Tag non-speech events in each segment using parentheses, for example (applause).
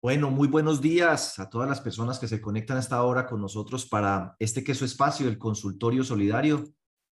Bueno, muy buenos días a todas las personas que se conectan a esta hora con nosotros para este que es su espacio, el consultorio solidario.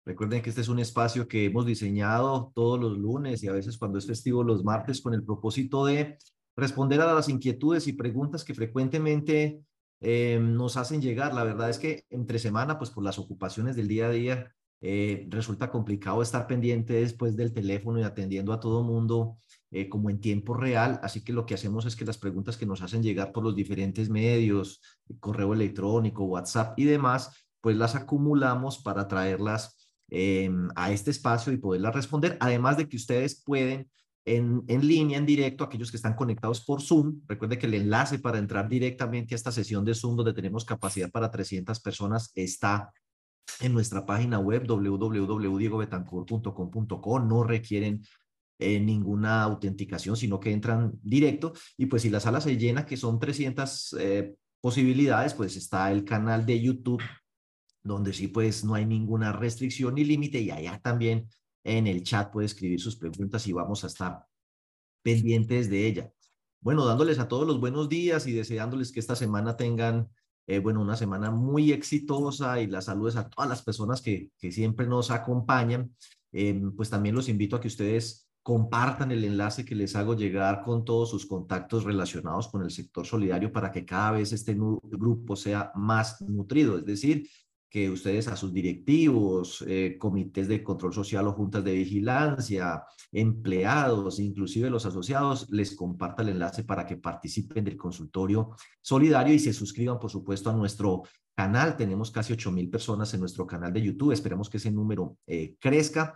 Recuerden que este es un espacio que hemos diseñado todos los lunes y a veces cuando es festivo los martes con el propósito de responder a las inquietudes y preguntas que frecuentemente eh, nos hacen llegar. La verdad es que entre semana, pues por las ocupaciones del día a día, eh, resulta complicado estar pendiente después del teléfono y atendiendo a todo mundo eh, como en tiempo real. Así que lo que hacemos es que las preguntas que nos hacen llegar por los diferentes medios, correo electrónico, WhatsApp y demás, pues las acumulamos para traerlas em, a este espacio y poderlas responder. Además de que ustedes pueden en, en, línea, en directo, aquellos que están conectados por Zoom. Recuerde que el enlace para entrar directamente a esta sesión de Zoom, donde tenemos capacidad para 300 personas, está en nuestra página web www.diegobetancourt.com.co. No requieren eh, ninguna autenticación, sino que entran directo. Y pues si la sala se llena, que son 300 eh, posibilidades, pues está el canal de YouTube, donde sí pues no hay ninguna restricción ni límite y allá también en el chat puede escribir sus preguntas y vamos a estar pendientes de ella. Bueno, dándoles a todos los buenos días y deseándoles que esta semana tengan, eh, bueno, una semana muy exitosa y las saludes a todas las personas que, que siempre nos acompañan. pues también los invito a que ustedes compartan el enlace que les hago llegar con todos sus contactos relacionados con el sector solidario para que cada vez este grupo sea más nutrido, es decir, que ustedes a sus directivos, eh, comités de control social o juntas de vigilancia, empleados, inclusive los asociados, les comparta el enlace para que participen del consultorio solidario y se suscriban, por supuesto, a nuestro canal. Tenemos casi 8 mil personas en nuestro canal de YouTube. Esperemos que ese número eh, crezca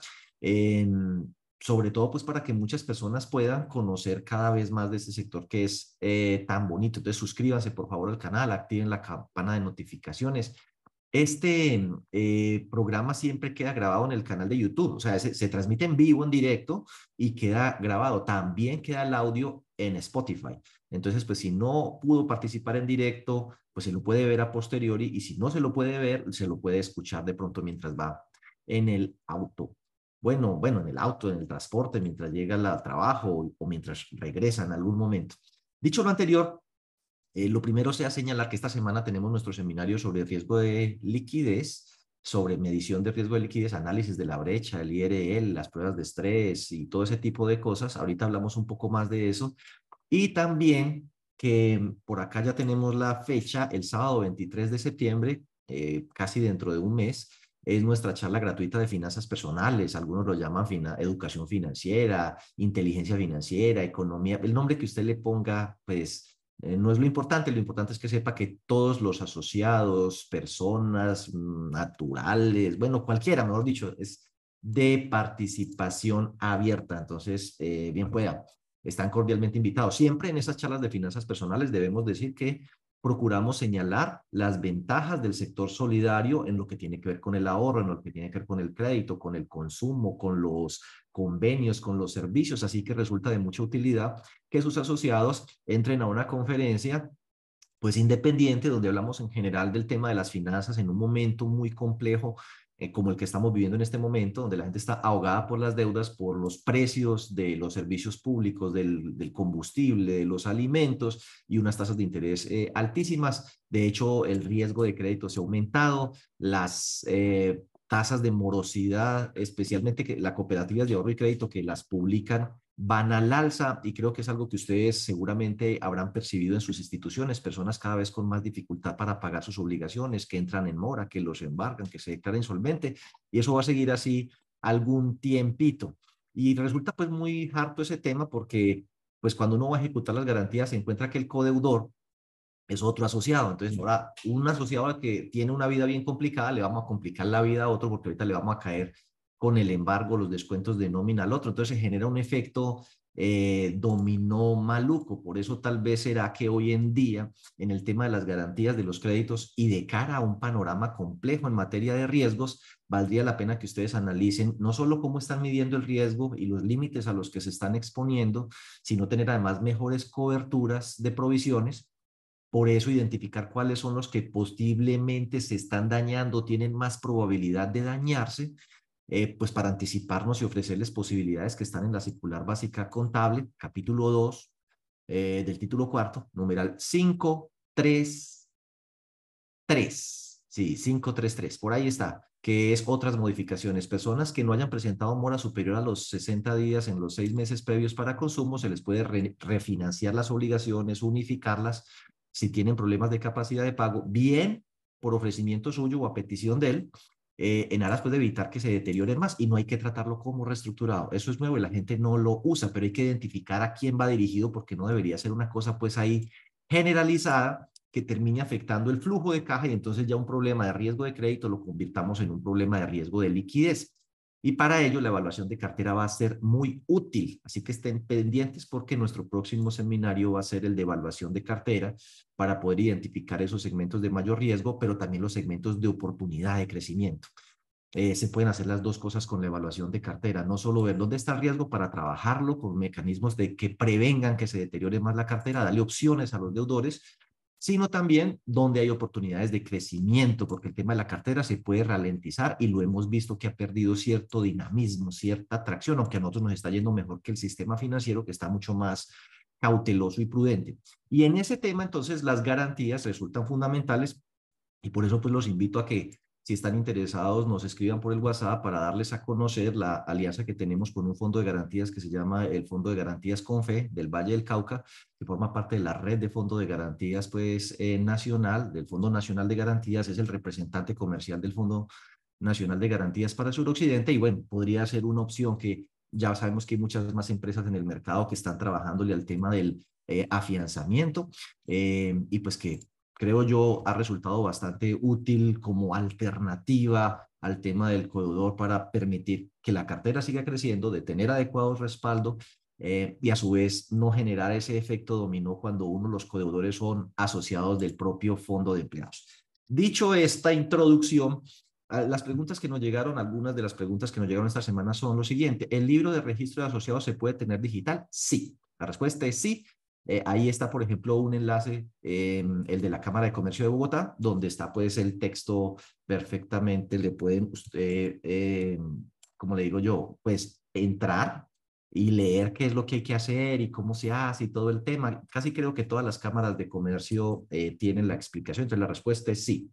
sobre todo pues para que muchas personas puedan conocer cada vez más de este sector que es eh, tan bonito. Entonces suscríbanse por favor al canal, activen la campana de notificaciones. Este eh, programa siempre queda grabado en el canal de YouTube, o sea, se, se, transmite en vivo, en directo y queda grabado. También queda el audio en Spotify. Entonces, pues si no pudo participar en directo, pues se lo puede ver a posteriori y si no se lo puede ver, se lo puede escuchar de pronto mientras va en el auto bueno, bueno, en el auto, en el transporte, mientras llega al trabajo o, mientras regresa en algún momento. Dicho lo anterior, eh, lo primero sea señalar que esta semana tenemos nuestro seminario sobre riesgo de liquidez, sobre medición de riesgo de liquidez, análisis de la brecha, el IRL, las pruebas de estrés y todo ese tipo de cosas. Ahorita hablamos un poco más de eso. Y también que por acá ya tenemos la fecha, el sábado 23 de septiembre, eh, casi dentro de un mes, es nuestra charla gratuita de finanzas personales, algunos lo llaman educación financiera, inteligencia financiera, economía, el nombre que usted le ponga, pues eh, no es lo importante, lo importante es que sepa que todos los asociados, personas mm, naturales, bueno, cualquiera, mejor dicho, es de participación abierta, entonces, eh, bien pueda, están cordialmente invitados. Siempre en esas charlas de finanzas personales debemos decir que procuramos señalar las ventajas del sector solidario en lo que tiene que ver con el ahorro, en lo que tiene que ver con el crédito, con el consumo, con los convenios, con los servicios. Así que resulta de mucha utilidad que sus asociados entren a una conferencia pues independiente donde hablamos en general del tema de las finanzas en un momento muy complejo eh, como el que estamos viviendo en este momento, donde la gente está ahogada por las deudas, por los precios de los servicios públicos, del, combustible, de los alimentos y unas tasas de interés eh, altísimas. De hecho, el riesgo de crédito se ha aumentado, las eh, tasas de morosidad, especialmente que las cooperativas de ahorro y crédito que las publican van al alza y creo que es algo que ustedes seguramente habrán percibido en sus instituciones, personas cada vez con más dificultad para pagar sus obligaciones, que entran en mora, que los embargan, que se declaran insolvente y eso va a seguir así algún tiempito. Y resulta pues muy harto ese tema porque pues cuando uno va a ejecutar las garantías se encuentra que el codeudor es otro asociado. Entonces, ahora un asociado que tiene una vida bien complicada, le vamos a complicar la vida a otro porque ahorita le vamos a caer con el embargo, los descuentos de nómina al otro. Entonces se genera un efecto eh, dominó maluco. Por eso tal vez será que hoy en día en el tema de las garantías de los créditos y de cara a un panorama complejo en materia de riesgos, valdría la pena que ustedes analicen no solo cómo están midiendo el riesgo y los límites a los que se están exponiendo, sino tener además mejores coberturas de provisiones. Por eso identificar cuáles son los que posiblemente se están dañando, tienen más probabilidad de dañarse eh, pues para anticiparnos y ofrecerles posibilidades que están en la circular básica contable, capítulo 2, eh, del título cuarto, numeral 533. Sí, 533, por ahí está, que es otras modificaciones. Personas que no hayan presentado mora superior a los 60 días en los seis meses previos para consumo, se les puede refinanciar las obligaciones, unificarlas si tienen problemas de capacidad de pago, bien por ofrecimiento suyo o a petición de él, eh, en aras pues, de evitar que se deteriore más y no hay que tratarlo como reestructurado. Eso es nuevo y la gente no lo usa, pero hay que identificar a quién va dirigido porque no debería ser una cosa pues ahí generalizada que termine afectando el flujo de caja y entonces ya un problema de riesgo de crédito lo convirtamos en un problema de riesgo de liquidez. Y para ello la evaluación de cartera va a ser muy útil, así que estén pendientes porque nuestro próximo seminario va a ser el de evaluación de cartera para poder identificar esos segmentos de mayor riesgo, pero también los segmentos de oportunidad de crecimiento. Eh, se pueden hacer las dos cosas con la evaluación de cartera, no solo ver dónde está el riesgo para trabajarlo con mecanismos de que prevengan que se deteriore más la cartera, darle opciones a los deudores, sino también donde hay oportunidades de crecimiento, porque el tema de la cartera se puede ralentizar y lo hemos visto que ha perdido cierto dinamismo, cierta atracción, aunque a nosotros nos está yendo mejor que el sistema financiero, que está mucho más cauteloso y prudente. Y en ese tema, entonces, las garantías resultan fundamentales y por eso pues los invito a que si están interesados, nos escriban por el WhatsApp para darles a conocer la alianza que tenemos con un fondo de garantías que se llama el Fondo de Garantías Confe del Valle del Cauca, que forma parte de la red de fondo de garantías pues, eh, nacional, del Fondo Nacional de Garantías, es el representante comercial del Fondo Nacional de Garantías para Suroccidente y bueno, podría ser una opción que ya sabemos que hay muchas más empresas en el mercado que están trabajándole al tema del eh, afianzamiento eh, y pues que creo yo, ha resultado bastante útil como alternativa al tema del codeudor para permitir que la cartera siga creciendo, de tener adecuados respaldo eh, y a su vez no generar ese efecto dominó cuando uno los codeudores son asociados del propio fondo de empleados. Dicho esta introducción, ah, las preguntas que nos llegaron, algunas de las preguntas que nos llegaron esta semana son lo siguiente. ¿El libro de registro de asociados se puede tener digital? Sí. La respuesta es sí. Eh, ahí está, por ejemplo, un enlace, el de la Cámara de Comercio de Bogotá, donde está pues el texto perfectamente, le pueden usted, eh, como le digo yo, pues entrar y leer qué es lo que hay que hacer y cómo se hace y todo el tema. Casi creo que todas las cámaras de comercio eh, tienen la explicación, entonces la respuesta es sí.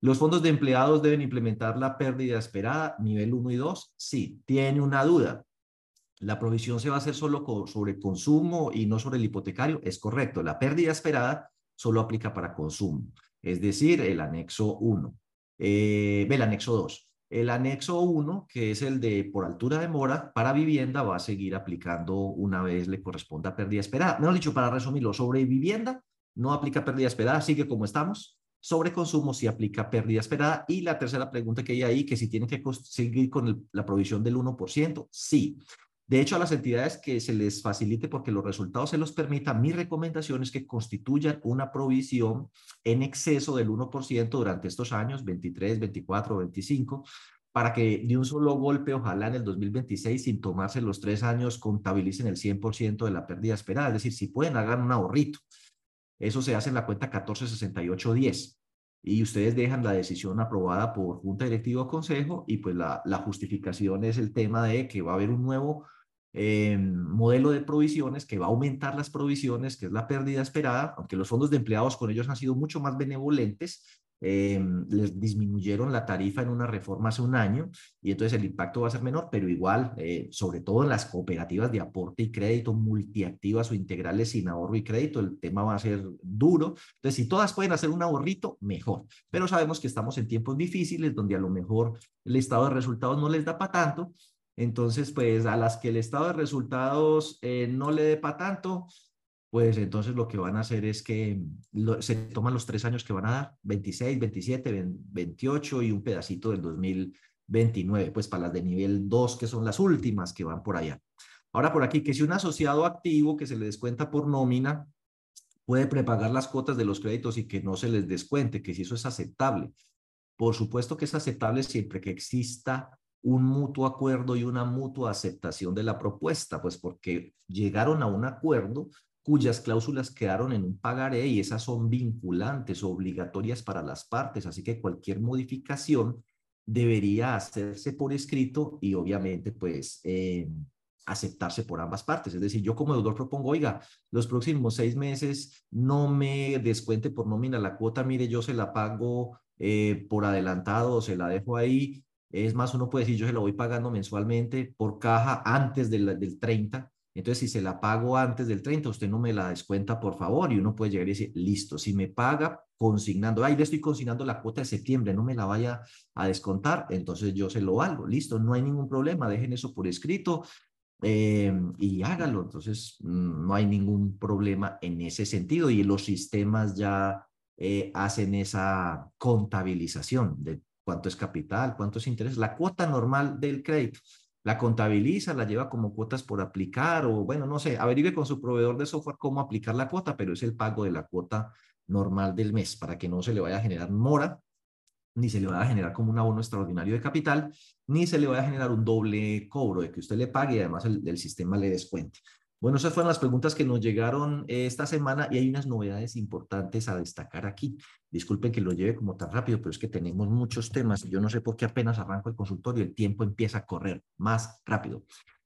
¿Los fondos de empleados deben implementar la pérdida esperada, nivel 1 y 2? Sí. ¿Tiene una duda? La provisión se va a hacer solo sobre consumo y no sobre el hipotecario, es correcto. La pérdida esperada solo aplica para consumo, es decir, el anexo 1. Eh, el anexo 2. El anexo 1, que es el de por altura de mora, para vivienda va a seguir aplicando una vez le corresponda pérdida esperada. Mejor dicho, para resumirlo, sobre vivienda no aplica pérdida esperada, sigue como estamos. Sobre consumo sí aplica pérdida esperada. Y la tercera pregunta que hay ahí, que si tienen que seguir con la provisión del 1%, sí. De hecho, a las entidades que se les facilite porque los resultados se los permitan, mi recomendación es que constituyan una provisión en exceso del 1% durante estos años, 23, 24, 25, para que de un solo golpe, ojalá en el 2026, sin tomarse los tres años, contabilicen el 100% de la pérdida esperada. Es decir, si pueden, hagan un ahorrito. Eso se hace en la cuenta 146810 y ustedes dejan la decisión aprobada por Junta Directiva o Consejo y pues la, la justificación es el tema de que va a haber un nuevo eh, modelo de provisiones que va a aumentar las provisiones, que es la pérdida esperada, aunque los fondos de empleados con ellos han sido mucho más benevolentes, eh, les disminuyeron la tarifa en una reforma hace un año y entonces el impacto va a ser menor, pero igual, eh, sobre todo en las cooperativas de aporte y crédito multiactivas o integrales sin ahorro y crédito, el tema va a ser duro. Entonces, si todas pueden hacer un ahorrito, mejor. Pero sabemos que estamos en tiempos difíciles donde a lo mejor el estado de resultados no les da para tanto entonces, pues a las que el estado de resultados eh, no le dé para tanto, pues entonces lo que van a hacer es que se toman los tres años que van a dar, 26, 27, 28 y un pedacito del 2029, pues para las de nivel 2, que son las últimas que van por allá. Ahora por aquí, que si un asociado activo que se le descuenta por nómina puede prepagar las cuotas de los créditos y que no se les descuente, que si eso es aceptable. Por supuesto que es aceptable siempre que exista un mutuo acuerdo y una mutua aceptación de la propuesta, pues porque llegaron a un acuerdo cuyas cláusulas quedaron en un pagaré y esas son vinculantes, obligatorias para las partes, así que cualquier modificación debería hacerse por escrito y obviamente pues eh, aceptarse por ambas partes. Es decir, yo como deudor propongo, oiga, los próximos seis meses no me descuente por nómina la cuota, mire, yo se la pago eh, por adelantado se la dejo ahí. Es más, uno puede decir, yo se la voy pagando mensualmente por caja antes del, del 30 entonces, si se la pago antes del 30, usted no me la descuenta, por favor, y uno puede llegar y decir, listo, si me paga consignando, ahí le estoy consignando la cuota de septiembre, no me la vaya a descontar, entonces yo se lo valgo, listo, no hay ningún problema, dejen eso por escrito eh, y hágalo. Entonces, mm, no hay ningún problema en ese sentido y los sistemas ya eh, hacen esa contabilización de cuánto es capital, cuánto es interés, la cuota normal del crédito la contabiliza, la lleva como cuotas por aplicar o bueno, no sé, averigüe con su proveedor de software cómo aplicar la cuota, pero es el pago de la cuota normal del mes para que no se le vaya a generar mora, ni se le vaya a generar como un abono extraordinario de capital, ni se le vaya a generar un doble cobro de que usted le pague y además el, el sistema le descuente. Bueno, esas fueron las preguntas que nos llegaron eh, esta semana y hay unas novedades importantes a destacar aquí. Disculpen que lo lleve como tan rápido, pero es que tenemos muchos temas yo no sé por qué apenas arranco el consultorio, el tiempo empieza a correr más rápido.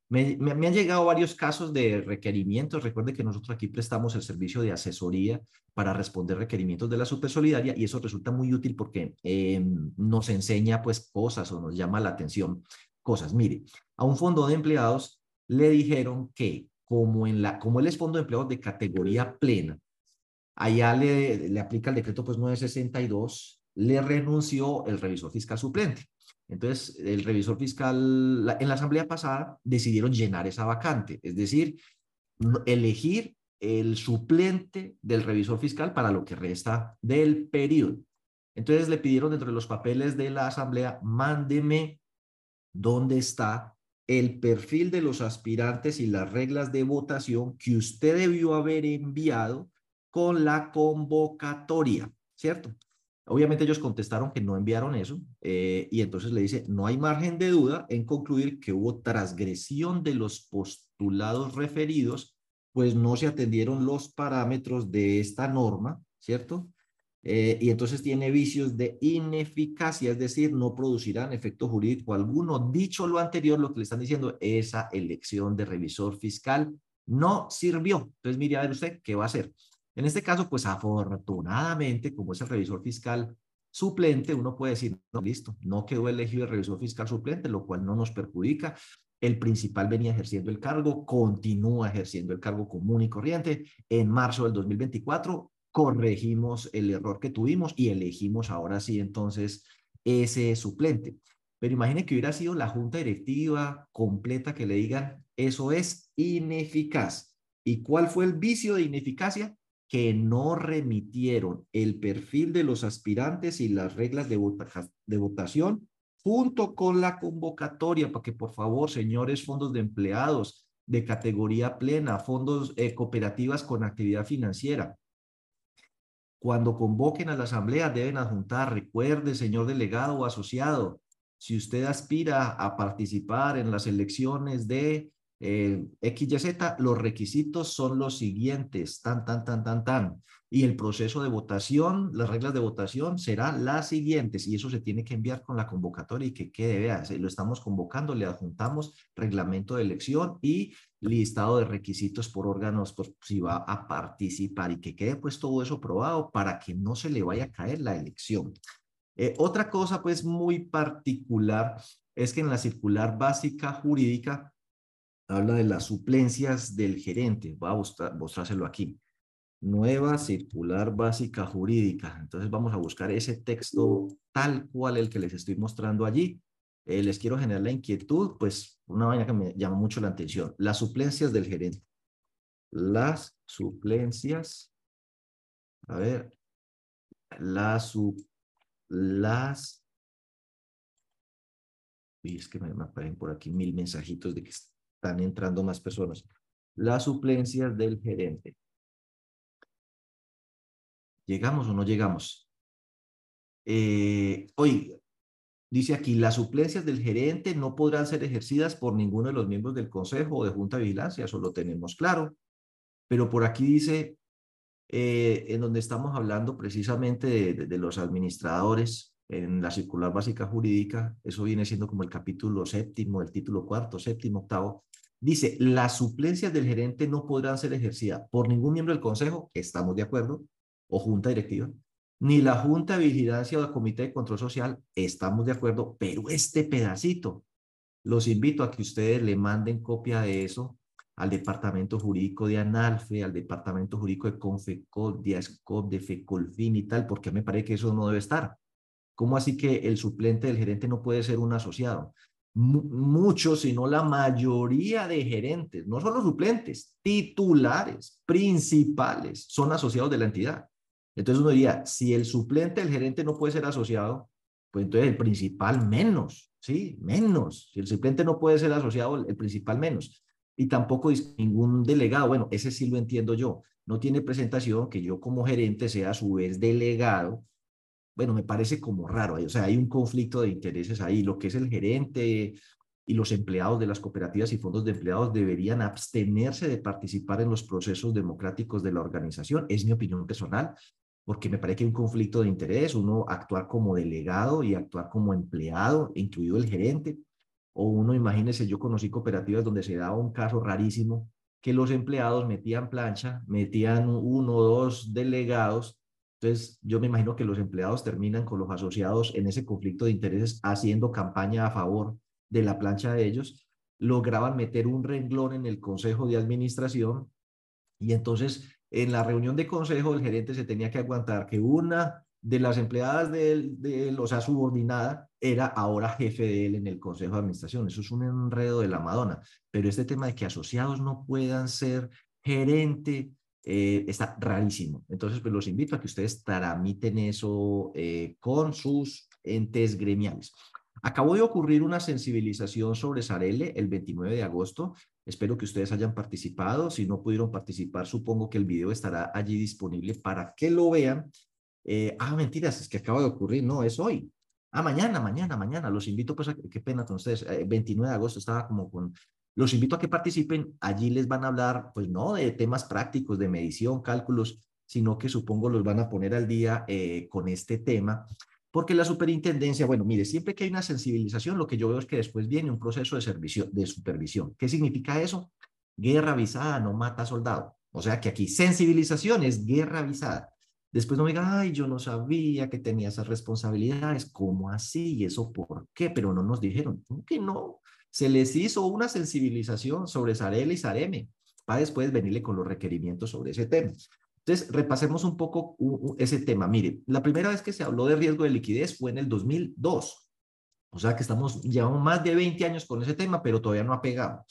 Me, han llegado varios casos de requerimientos. Recuerde que nosotros aquí prestamos el servicio de asesoría para responder requerimientos de la Supersolidaria y eso resulta muy útil porque em, nos enseña pues cosas o nos llama la atención cosas. Mire, a un fondo de empleados le dijeron que como, en la, como él es fondo de empleados de categoría plena, allá le, le aplica el decreto pues 962, le renunció el revisor fiscal suplente. Entonces, el revisor fiscal, en la asamblea pasada, decidieron llenar esa vacante, es decir, elegir el suplente del revisor fiscal para lo que resta del periodo. Entonces le pidieron dentro de los papeles de la asamblea, mándeme dónde está el perfil de los aspirantes y las reglas de votación que usted debió haber enviado con la convocatoria, ¿cierto? Obviamente ellos contestaron que no enviaron eso eh, y entonces le dice, no hay margen de duda en concluir que hubo transgresión de los postulados referidos, pues no se atendieron los parámetros de esta norma, ¿cierto? Eh, y entonces tiene vicios de ineficacia, es decir, no producirán efecto jurídico alguno. Dicho lo anterior, lo que le están diciendo, esa elección de revisor fiscal no sirvió. Entonces, mire, a ver usted, ¿qué va a hacer? En este caso, pues afortunadamente, como es el revisor fiscal suplente, uno puede decir, no, listo, no quedó elegido el revisor fiscal suplente, lo cual no nos perjudica. El principal venía ejerciendo el cargo, continúa ejerciendo el cargo común y corriente. En marzo del 2024 corregimos el error que tuvimos y elegimos ahora sí entonces ese suplente. Pero imagine que hubiera sido la junta directiva completa que le digan, eso es ineficaz. ¿Y cuál fue el vicio de ineficacia? Que no remitieron el perfil de los aspirantes y las reglas de, votación junto con la convocatoria, para que por favor, señores fondos de empleados de categoría plena, fondos eh, cooperativas con actividad financiera, cuando convoquen a la asamblea deben adjuntar, recuerde, señor delegado o asociado, si usted aspira a participar en las elecciones de eh, XYZ, los requisitos son los siguientes, tan, tan, tan, tan, tan. Y el proceso de votación, las reglas de votación serán las siguientes y eso se tiene que enviar con la convocatoria y que quede, vea, lo estamos convocando, le adjuntamos reglamento de elección y listado de requisitos por órganos, pues si va a participar y que quede pues todo eso probado para que no se le vaya a caer la elección. Eh, otra cosa pues muy particular es que en la circular básica jurídica habla de las suplencias del gerente. Voy a mostrárselo aquí nueva circular básica jurídica. Entonces vamos a buscar ese texto tal cual el que les estoy mostrando allí. Eh, les quiero generar la inquietud, pues una vaina que me llama mucho la atención. Las suplencias del gerente. Las suplencias. A ver. Las, las. Y es que me aparecen por aquí mil mensajitos de que están entrando más personas. Las suplencias del gerente. ¿Llegamos o no llegamos? Eh, dice aquí, las suplencias del gerente no podrán ser ejercidas por ninguno de los miembros del Consejo o de Junta de Vigilancia, eso lo tenemos claro. Pero por aquí dice, eh, en donde estamos hablando precisamente de, los administradores en la circular básica jurídica, eso viene siendo como el capítulo séptimo, el título cuarto, séptimo, octavo, Dice, las suplencias del gerente no podrán ser ejercidas por ningún miembro del consejo, estamos de acuerdo, o junta directiva, ni la junta de vigilancia o el comité de control social, estamos de acuerdo, pero este pedacito, los invito a que ustedes le manden copia de eso al departamento jurídico de Analfe, al departamento jurídico de Confecol, de ASCOP, de FECOLFIN y tal, porque me parece que eso no debe estar. ¿Cómo así que el suplente del gerente no puede ser un asociado? muchos, sino la mayoría de gerentes, no solo suplentes, titulares, principales, son asociados de la entidad. Entonces uno diría, si el suplente del gerente no puede ser asociado, pues entonces el principal menos, ¿sí? Menos. Si el suplente no puede ser asociado, el principal menos. Y tampoco ningún delegado, bueno, ese sí lo entiendo yo, no tiene presentación que yo como gerente sea a su vez delegado bueno, me parece como raro, o sea, hay un conflicto de intereses ahí, lo que es el gerente y los empleados de las cooperativas y fondos de empleados deberían abstenerse de participar en los procesos democráticos de la organización, es mi opinión personal, porque me parece que hay un conflicto de interés, uno actuar como delegado y actuar como empleado, incluido el gerente, o uno, imagínese, yo conocí cooperativas donde se daba un caso rarísimo, que los empleados metían plancha, metían uno o dos delegados entonces, yo me imagino que los empleados terminan con los asociados en ese conflicto de intereses haciendo campaña a favor de la plancha de ellos, lograban meter un renglón en el consejo de administración y entonces en la reunión de consejo el gerente se tenía que aguantar que una de las empleadas de él, de o sea, subordinada, era ahora jefe de él en el consejo de administración. Eso es un enredo de la Madonna. Pero este tema de que asociados no puedan ser gerente eh, está rarísimo. Entonces, pues los invito a que ustedes tramiten eso eh, con sus entes gremiales. Acabó de ocurrir una sensibilización sobre Sarele el 29 de agosto. Espero que ustedes hayan participado. Si no pudieron participar, supongo que el video estará allí disponible para que lo vean. Eh, ah, mentiras, es que acaba de ocurrir. No, es hoy. Ah, mañana, mañana, mañana. Los invito, pues, a, qué pena con ustedes. 29 de agosto estaba como con los invito a que participen. Allí les van a hablar, pues no de temas prácticos, de medición, cálculos, sino que supongo los van a poner al día eh, con este tema. Porque la superintendencia, bueno, mire, siempre que hay una sensibilización, lo que yo veo es que después viene un proceso de, servicio, de supervisión. ¿Qué significa eso? Guerra avisada no mata soldado. O sea que aquí sensibilización es guerra avisada. Después no me diga, ay, yo no sabía que tenía esas responsabilidades. ¿Cómo así? ¿Y eso por qué? Pero no nos dijeron. ¿Cómo que no? Se les hizo una sensibilización sobre Sarele y Sareme para después venirle con los requerimientos sobre ese tema. Entonces, repasemos un poco ese tema. Mire, la primera vez que se habló de riesgo de liquidez fue en el 2002. O sea que estamos, llevamos más de 20 años con ese tema, pero todavía no ha pegado.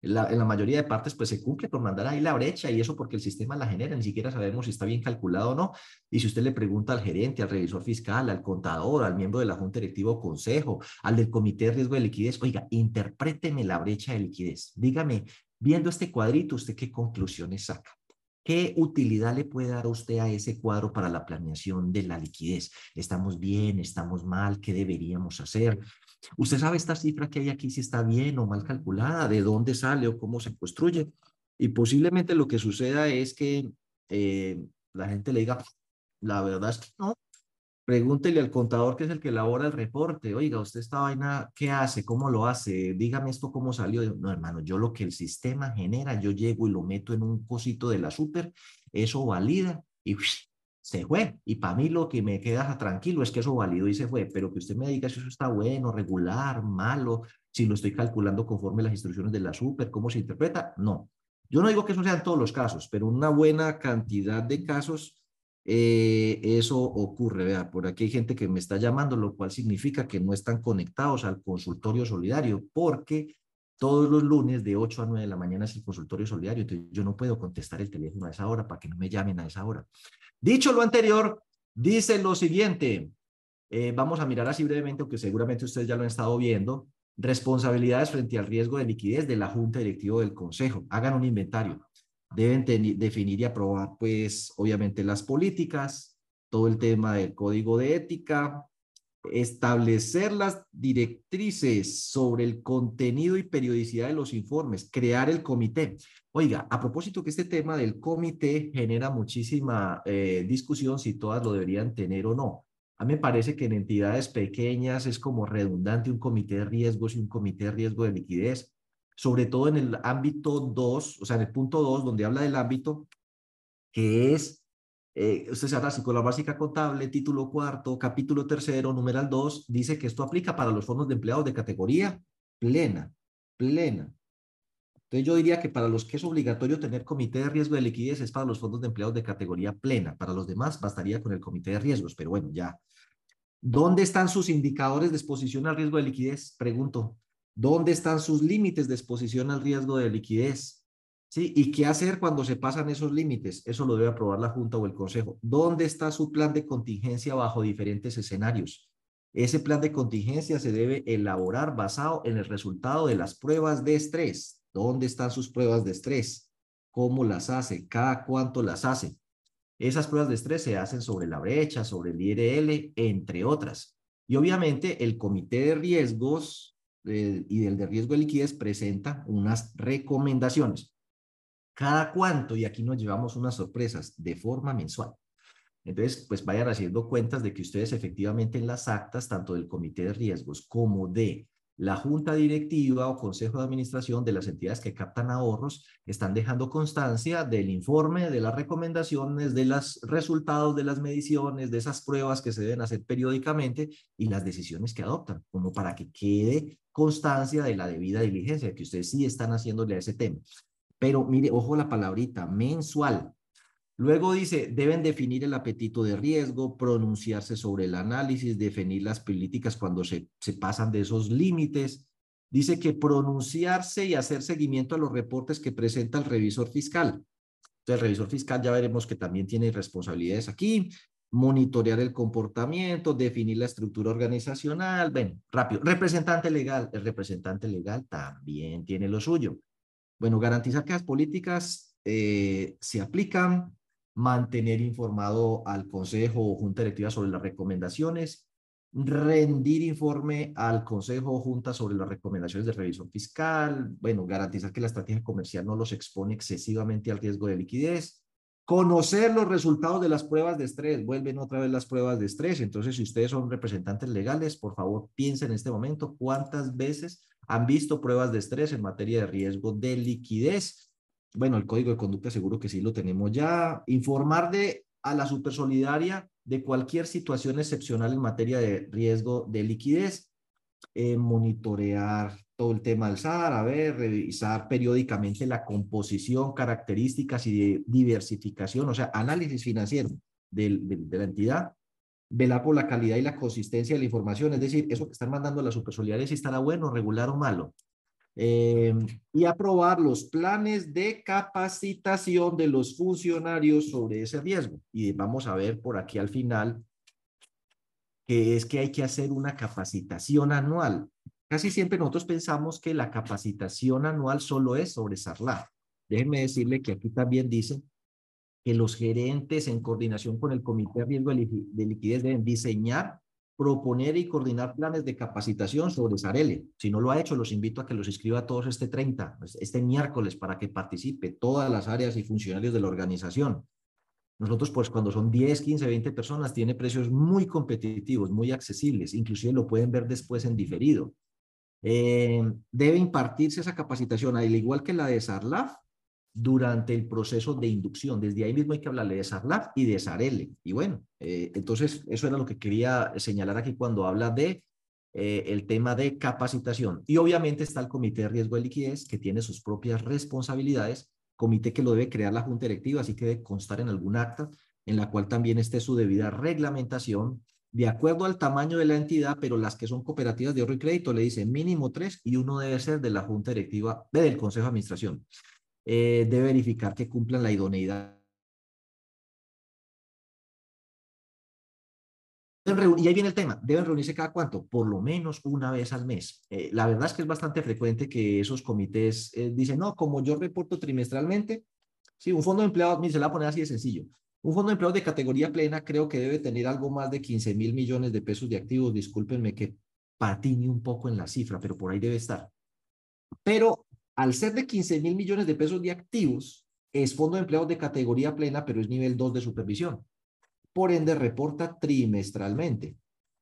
En la, mayoría de partes, pues se cumple por mandar ahí la brecha y eso porque el sistema la genera, ni siquiera sabemos si está bien calculado o no. Y si usted le pregunta al gerente, al revisor fiscal, al contador, al miembro de la Junta Directiva o Consejo, al del Comité de Riesgo de Liquidez, oiga, interpréteme la brecha de liquidez. Dígame, viendo este cuadrito, ¿usted qué conclusiones saca? ¿Qué utilidad le puede dar a usted a ese cuadro para la planeación de la liquidez? ¿Estamos bien? ¿Estamos mal? ¿Qué deberíamos hacer? Usted sabe esta cifra que hay aquí si está bien o mal calculada, de dónde sale o cómo se construye. Y posiblemente lo que suceda es que eh, la gente le diga, la verdad es que no. Pregúntele al contador que es el que elabora el reporte. Oiga, usted esta vaina, ¿qué hace? ¿Cómo lo hace? Dígame esto cómo salió. No, hermano, yo lo que el sistema genera, yo llego y lo meto en un cosito de la súper, eso valida y se fue. Y para mí lo que me queda tranquilo es que eso validó y se fue, pero que usted me diga si eso está bueno, regular, malo, si lo estoy calculando conforme las instrucciones de la super, cómo se interpreta, no. Yo no digo que eso sea en todos los casos, pero una buena cantidad de casos eh, eso ocurre. Vea, por aquí hay gente que me está llamando, lo cual significa que no están conectados al consultorio solidario, porque todos los lunes de 8 a 9 de la mañana es el consultorio solidario, entonces yo no puedo contestar el teléfono a esa hora para que no me llamen a esa hora. Dicho lo anterior, dice lo siguiente. Eh, vamos a mirar así brevemente, aunque seguramente ustedes ya lo han estado viendo. Responsabilidades frente al riesgo de liquidez de la Junta Directiva del Consejo. Hagan un inventario. Deben definir y aprobar, pues, obviamente las políticas, todo el tema del código de ética, establecer las directrices sobre el contenido y periodicidad de los informes, crear el comité. Oiga, a propósito que este tema del comité genera muchísima eh, discusión si todas lo deberían tener o no. A mí me parece que en entidades pequeñas es como redundante un comité de riesgos y un comité de riesgo de liquidez. sobre todo en el ámbito 2, o sea, en el punto 2, donde habla del ámbito que es, eh, usted se habla la básica contable, título cuarto, capítulo tercero, numeral 2, dice que esto aplica para los fondos de empleados de categoría plena, plena. Entonces yo diría que para los que es obligatorio tener comité de riesgo de liquidez es para los fondos de empleados de categoría plena. Para los demás bastaría con el comité de riesgos, pero bueno, ya. ¿Dónde están sus indicadores de exposición al riesgo de liquidez? Pregunto. ¿Dónde están sus límites de exposición al riesgo de liquidez? ¿Sí? ¿Y qué hacer cuando se pasan esos límites? Eso lo debe aprobar la Junta o el Consejo. ¿Dónde está su plan de contingencia bajo diferentes escenarios? Ese plan de contingencia se debe elaborar basado en el resultado de las pruebas de estrés. ¿Dónde están sus pruebas de estrés? ¿Cómo las hace? ¿Cada cuánto las hace? Esas pruebas de estrés se hacen sobre la brecha, sobre el IRL, entre otras. Y obviamente el comité de riesgos eh, y del de riesgo de liquidez presenta unas recomendaciones. ¿Cada cuánto? Y aquí nos llevamos unas sorpresas de forma mensual. Entonces, pues vayan haciendo cuentas de que ustedes efectivamente en las actas, tanto del comité de riesgos como de la junta directiva o consejo de administración de las entidades que captan ahorros están dejando constancia del informe, de las recomendaciones, de los resultados de las mediciones, de esas pruebas que se deben hacer periódicamente y las decisiones que adoptan, como para que quede constancia de la debida diligencia, que ustedes sí están haciéndole a ese tema. Pero mire, ojo la palabrita, mensual. Luego dice, deben definir el apetito de riesgo, pronunciarse sobre el análisis, definir las políticas cuando se, se pasan de esos límites. Dice que pronunciarse y hacer seguimiento a los reportes que presenta el revisor fiscal. Entonces, el revisor fiscal ya veremos que también tiene responsabilidades aquí, monitorear el comportamiento, definir la estructura organizacional. Ven, rápido. Representante legal. El representante legal también tiene lo suyo. Bueno, garantizar que las políticas eh, se aplican, mantener informado al Consejo o Junta Directiva sobre las recomendaciones, rendir informe al Consejo o Junta sobre las recomendaciones de revisión fiscal, bueno, garantizar que la estrategia comercial no los expone excesivamente al riesgo de liquidez, conocer los resultados de las pruebas de estrés, vuelven otra vez las pruebas de estrés, entonces si ustedes son representantes legales, por favor piensen en este momento cuántas veces han visto pruebas de estrés en materia de riesgo de liquidez bueno, el código de conducta seguro que sí lo tenemos ya. Informar de, a la supersolidaria de cualquier situación excepcional en materia de riesgo de liquidez. Eh, monitorear todo el tema del SAR, a ver, revisar periódicamente la composición, características y diversificación, o sea, análisis financiero de, de, la entidad, velar por la calidad y la consistencia de la información, es decir, eso que están mandando a la supersolidaria si estará bueno, regular o malo. Eh, y aprobar los planes de capacitación de los funcionarios sobre ese riesgo. Y vamos a ver por aquí al final que es que hay que hacer una capacitación anual. Casi siempre nosotros pensamos que la capacitación anual solo es sobre SARLAF. Déjenme decirle que aquí también dice que los gerentes en coordinación con el Comité de Riesgo de Liquidez deben diseñar proponer y coordinar planes de capacitación sobre Sarele. Si no lo ha hecho, los invito a que los inscriba a todos este 30, este miércoles, para que participe todas las áreas y funcionarios de la organización. Nosotros, pues cuando son 10, 15, 20 personas, tiene precios muy competitivos, muy accesibles, inclusive lo pueden ver después en diferido. Eh, debe impartirse esa capacitación, al igual que la de SARLAF, durante el proceso de inducción. Desde ahí mismo hay que hablarle de SARLAF y de SARELE. Y bueno, eh, entonces eso era lo que quería señalar aquí cuando habla de eh, el tema de capacitación. Y obviamente está el Comité de Riesgo de Liquidez, que tiene sus propias responsabilidades, comité que lo debe crear la Junta Directiva, así que debe constar en algún acta en la cual también esté su debida reglamentación de acuerdo al tamaño de la entidad, pero las que son cooperativas de ahorro y crédito le dicen mínimo tres y uno debe ser de la Junta Directiva, del Consejo de Administración. Eh, debe verificar que cumplan la idoneidad. Y ahí viene el tema, deben reunirse cada cuánto, por lo menos una vez al mes. Eh, la verdad es que es bastante frecuente que esos comités eh, dicen, no, como yo reporto trimestralmente, sí, un fondo de empleados, mire, se la voy a poner así de sencillo. Un fondo de empleados de categoría plena creo que debe tener algo más de 15 mil millones de pesos de activos. Discúlpenme que patine un poco en la cifra, pero por ahí debe estar. Pero al ser de 15 mil millones de pesos de activos, es fondo de empleados de categoría plena, pero es nivel 2 de supervisión. Por ende, reporta trimestralmente.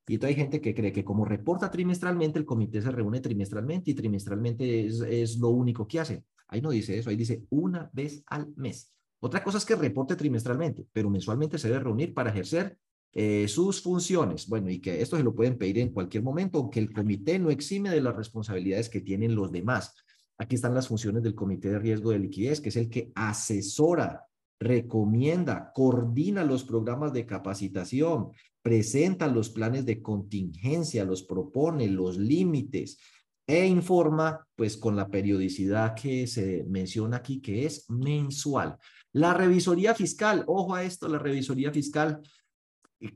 Y entonces hay gente que cree que como reporta trimestralmente, el comité se reúne trimestralmente y trimestralmente es, es lo único que hace. Ahí no dice eso, ahí dice una vez al mes. Otra cosa es que reporte trimestralmente, pero mensualmente se debe reunir para ejercer eh, sus funciones. Bueno, y que esto se lo pueden pedir en cualquier momento, aunque el comité no exime de las responsabilidades que tienen los demás. Aquí están las funciones del comité de riesgo de liquidez, que es el que asesora, recomienda, coordina los programas de capacitación, presenta los planes de contingencia, los propone, los límites e informa pues con la periodicidad que se menciona aquí, que es mensual. La revisoría fiscal, ojo a esto, la revisoría fiscal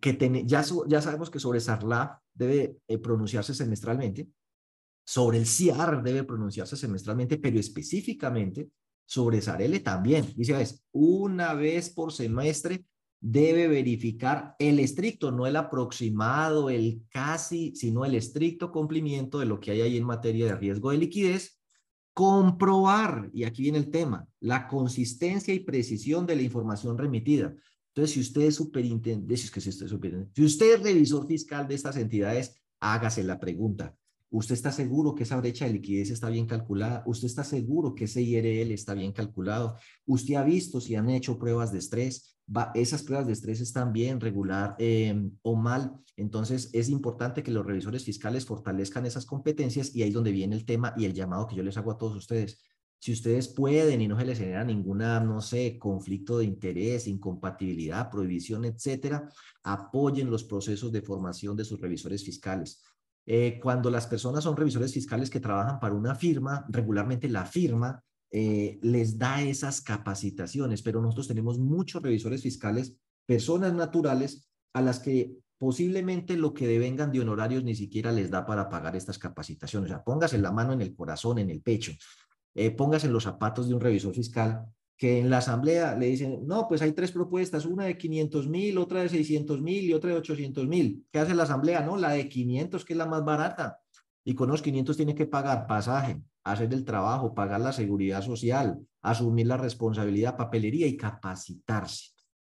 que ya, ya sabemos que sobre SARLA debe eh, pronunciarse semestralmente, sobre el CIAR debe pronunciarse semestralmente, pero específicamente sobre SARELE también. Dice, es una vez por semestre debe verificar el estricto, no el aproximado, el casi, sino el estricto cumplimiento de lo que hay ahí en materia de riesgo de liquidez, comprobar, y aquí viene el tema, la consistencia y precisión de la información remitida. Entonces, si usted es superintendente, es que si, usted es si usted es revisor fiscal de estas entidades, hágase la pregunta. ¿Usted está seguro que esa brecha de liquidez está bien calculada? ¿Usted está seguro que ese IRL está bien calculado? ¿Usted ha visto si han hecho pruebas de estrés? Esas pruebas de estrés están bien, regular em, o mal. Entonces, es importante que los revisores fiscales fortalezcan esas competencias y ahí es donde viene el tema y el llamado que yo les hago a todos ustedes. Si ustedes pueden y no se les genera ninguna, no sé, conflicto de interés, incompatibilidad, prohibición, etcétera, apoyen los procesos de formación de sus revisores fiscales. Eh, cuando las personas son revisores fiscales que trabajan para una firma, regularmente la firma eh, les da esas capacitaciones, pero nosotros tenemos muchos revisores fiscales, personas naturales a las que posiblemente lo que devengan de honorarios ni siquiera les da para pagar estas capacitaciones. O sea, póngase la mano en el corazón, en el pecho eh, póngase en los zapatos de un revisor fiscal que en la asamblea le dicen, no, pues hay tres propuestas, una de 500 mil, otra de 600 mil y otra de 800 mil. ¿Qué hace la asamblea? No, la de 500, que es la más barata. Y con los 500 tiene que pagar pasaje, hacer el trabajo, pagar la seguridad social, asumir la responsabilidad, papelería y capacitarse.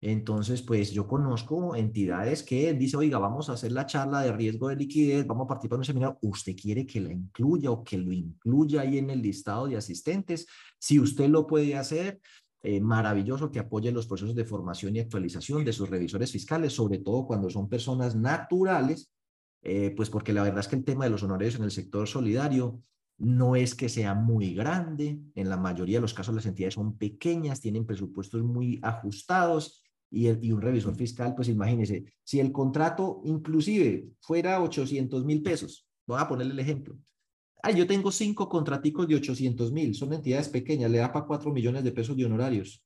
Entonces, pues yo conozco entidades que dicen, oiga, vamos a hacer la charla de riesgo de liquidez, vamos a participar en un seminario. ¿Usted quiere que la incluya o que lo incluya ahí en el listado de asistentes? Si usted lo puede hacer, eh, maravilloso que apoye los procesos de formación y actualización de sus revisores fiscales, sobre todo cuando son personas naturales, eh, pues porque la verdad es que el tema de los honorarios en el sector solidario no es que sea muy grande, en la mayoría de los casos las entidades son pequeñas, tienen presupuestos muy ajustados y, un revisor fiscal, pues imagínese, si el contrato inclusive fuera 800 mil pesos, voy a ponerle el ejemplo. Ah, yo tengo cinco contraticos de 800 mil, son entidades pequeñas, le da para 4 millones de pesos de honorarios.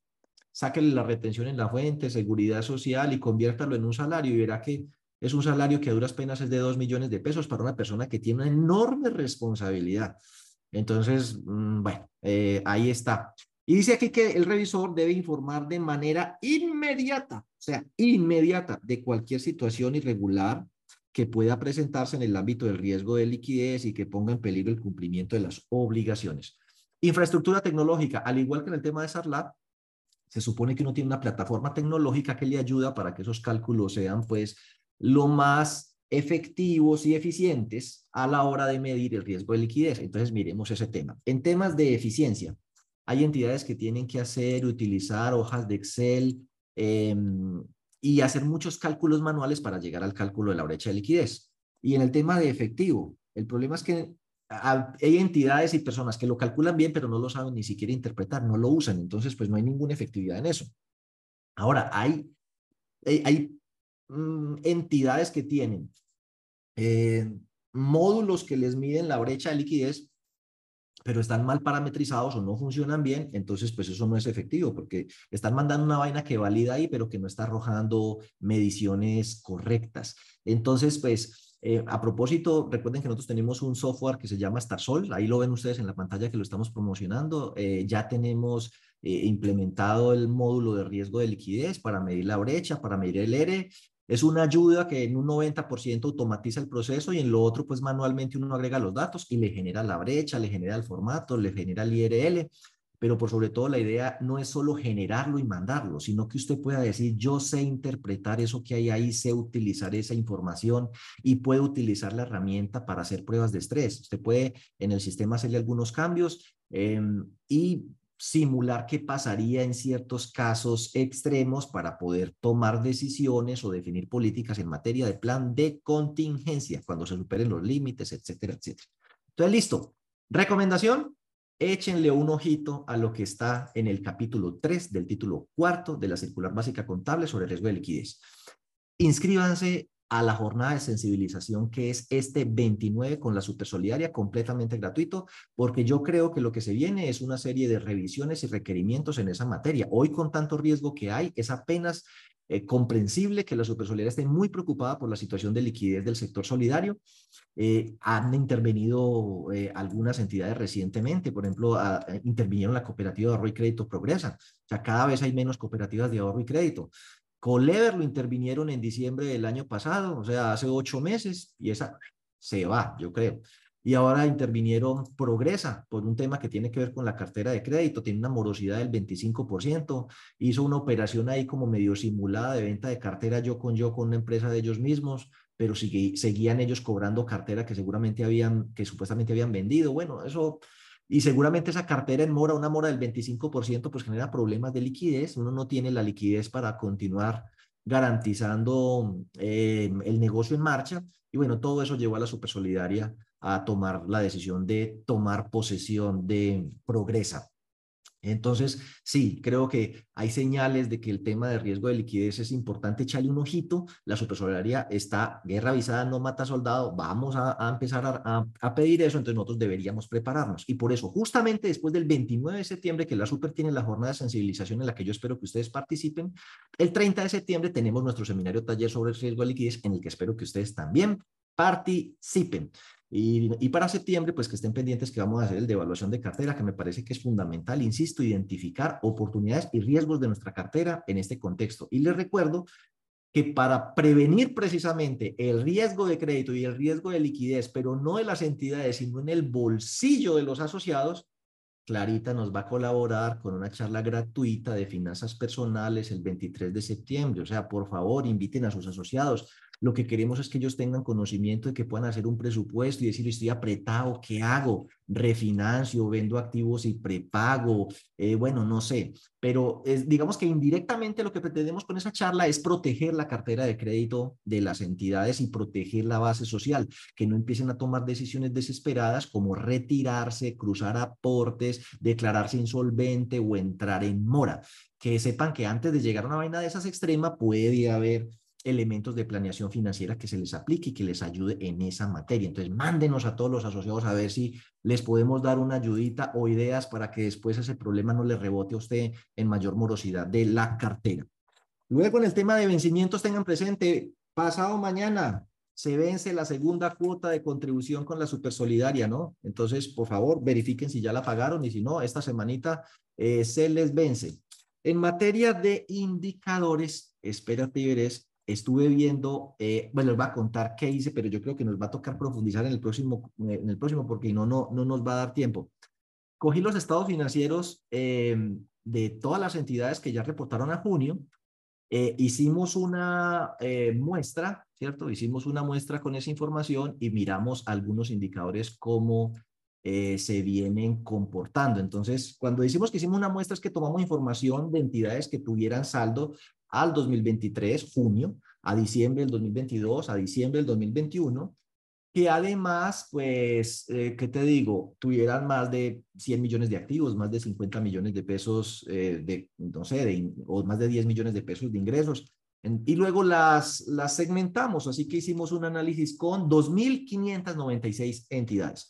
Sáquele la retención en la fuente, seguridad social y conviértalo en un salario y verá que es un salario que a duras penas es de 2 millones de pesos para una persona que tiene una enorme responsabilidad. Entonces, mm, bueno, eh, ahí está. Y dice aquí que el revisor debe informar de manera inmediata, o sea, inmediata, de cualquier situación irregular que pueda presentarse en el ámbito del riesgo de liquidez y que ponga en peligro el cumplimiento de las obligaciones. Infraestructura tecnológica, al igual que en el tema de SARLAT, se supone que uno tiene una plataforma tecnológica que le ayuda para que esos cálculos sean pues lo más efectivos y eficientes a la hora de medir el riesgo de liquidez. Entonces, miremos ese tema. En temas de eficiencia, hay entidades que tienen que hacer, utilizar hojas de Excel em, y hacer muchos cálculos manuales para llegar al cálculo de la brecha de liquidez. Y en el tema de efectivo, el problema es que hay entidades y personas que lo calculan bien, pero no lo saben ni siquiera interpretar, no lo usan. Entonces, pues no hay ninguna efectividad en eso. Ahora, hay, hay, mm, entidades que tienen eh, módulos que les miden la brecha de liquidez, pero están mal parametrizados o no funcionan bien, entonces pues eso no es efectivo porque están mandando una vaina que valida ahí, pero que no está arrojando mediciones correctas. Entonces, pues eh, a propósito, recuerden que nosotros tenemos un software que se llama Starsol, ahí lo ven ustedes en la pantalla que lo estamos promocionando. Eh, ya tenemos eh, implementado el módulo de riesgo de liquidez para medir la brecha, para medir el ERE, es una ayuda que en un 90% automatiza el proceso y en lo otro, pues manualmente uno agrega los datos y le genera la brecha, le genera el formato, le genera el IRL. pero por sobre todo la idea no es solo generarlo y mandarlo, sino que usted pueda decir, yo sé interpretar eso que hay ahí, sé utilizar esa información y puede utilizar la herramienta para hacer pruebas de estrés. Usted puede en el sistema hacerle algunos cambios em, y simular qué pasaría en ciertos casos extremos para poder tomar decisiones o definir políticas en materia de plan de contingencia cuando se superen los límites, etcétera, etcétera. Entonces, listo. Recomendación, échenle un ojito a lo que está en el capítulo 3 del título cuarto de la circular básica contable sobre riesgo de liquidez. Inscríbanse a la jornada de sensibilización que es este 29 con la supersolidaria completamente gratuito, porque yo creo que lo que se viene es una serie de revisiones y requerimientos en esa materia. Hoy con tanto riesgo que hay, es apenas eh, comprensible que la Supersolidaria esté muy preocupada por la situación de liquidez del sector solidario. Eh, han intervenido eh, algunas entidades recientemente, por ejemplo, intervinieron la cooperativa de ahorro y crédito Progresa. O sea, cada vez hay menos cooperativas de ahorro y crédito. Colever lo intervinieron en diciembre del año pasado, o sea, hace ocho meses, y esa se va, yo creo y ahora intervinieron Progresa por un tema que tiene que ver con la cartera de crédito, tiene una morosidad del 25%, hizo una operación ahí como medio simulada de venta de cartera yo con yo con una empresa de ellos mismos, pero seguían ellos cobrando cartera que seguramente habían, que supuestamente habían vendido. Bueno, eso, y seguramente esa cartera en mora, una mora del 25%, pues genera problemas de liquidez, uno no tiene la liquidez para continuar garantizando eh, el negocio en marcha, y bueno, todo eso llevó a la Supersolidaria a tomar la decisión de tomar posesión de Progresa. Entonces, sí, creo que hay señales de que el tema de riesgo de liquidez es importante echarle un ojito. La supersolidaria está, guerra avisada no mata soldado, vamos a, empezar a, a, pedir eso, entonces nosotros deberíamos prepararnos. Y por eso, justamente después del 29 de septiembre, que la super tiene la jornada de sensibilización en la que yo espero que ustedes participen, el 30 de septiembre tenemos nuestro seminario taller sobre el riesgo de liquidez en el que espero que ustedes también participen. Y, para septiembre, pues que estén pendientes que vamos a hacer el de evaluación de cartera, que me parece que es fundamental, insisto, identificar oportunidades y riesgos de nuestra cartera en este contexto. Y les recuerdo que para prevenir precisamente el riesgo de crédito y el riesgo de liquidez, pero no de las entidades, sino en el bolsillo de los asociados, Clarita nos va a colaborar con una charla gratuita de finanzas personales el 23 de septiembre. O sea, por favor, inviten a sus asociados. Lo que queremos es que ellos tengan conocimiento de que puedan hacer un presupuesto y decir, estoy apretado, ¿qué hago? Refinancio, vendo activos y prepago, eh, bueno, no sé. Pero digamos que indirectamente lo que pretendemos con esa charla es proteger la cartera de crédito de las entidades y proteger la base social, que no empiecen a tomar decisiones desesperadas como retirarse, cruzar aportes, declararse insolvente o entrar en mora. Que sepan que antes de llegar a una vaina de esas extrema puede haber elementos de planeación financiera que se les aplique y que les ayude en esa materia. Entonces, mándenos a todos los asociados a ver si les podemos dar una ayudita o ideas para que después ese problema no le rebote a usted en mayor morosidad de la cartera. Luego, en el tema de vencimientos, tengan presente, pasado mañana se vence la segunda cuota de contribución con la Supersolidaria, ¿no? Entonces, por favor, verifiquen si ya la pagaron y si no, esta semanita eh, se les vence. En materia de indicadores, espérate y verás, estuve viendo, eh, bueno, les voy a contar qué hice, pero yo creo que nos va a tocar profundizar en el próximo, en el próximo porque no, no, no nos va a dar tiempo. Cogí los estados financieros em, de todas las entidades que ya reportaron a junio, eh, hicimos una eh, muestra, ¿cierto? Hicimos una muestra con esa información y miramos algunos indicadores cómo se vienen comportando. Entonces, cuando decimos que hicimos una muestra es que tomamos información de entidades que tuvieran saldo al 2023, junio, a diciembre del 2022, a diciembre del 2021, que además, pues, eh, ¿qué te digo? Tuvieran más de 100 millones de activos, más de 50 millones de pesos, eh, de, no sé, de, o más de 10 millones de pesos de ingresos. y luego las, las segmentamos, así que hicimos un análisis con 2.596 entidades.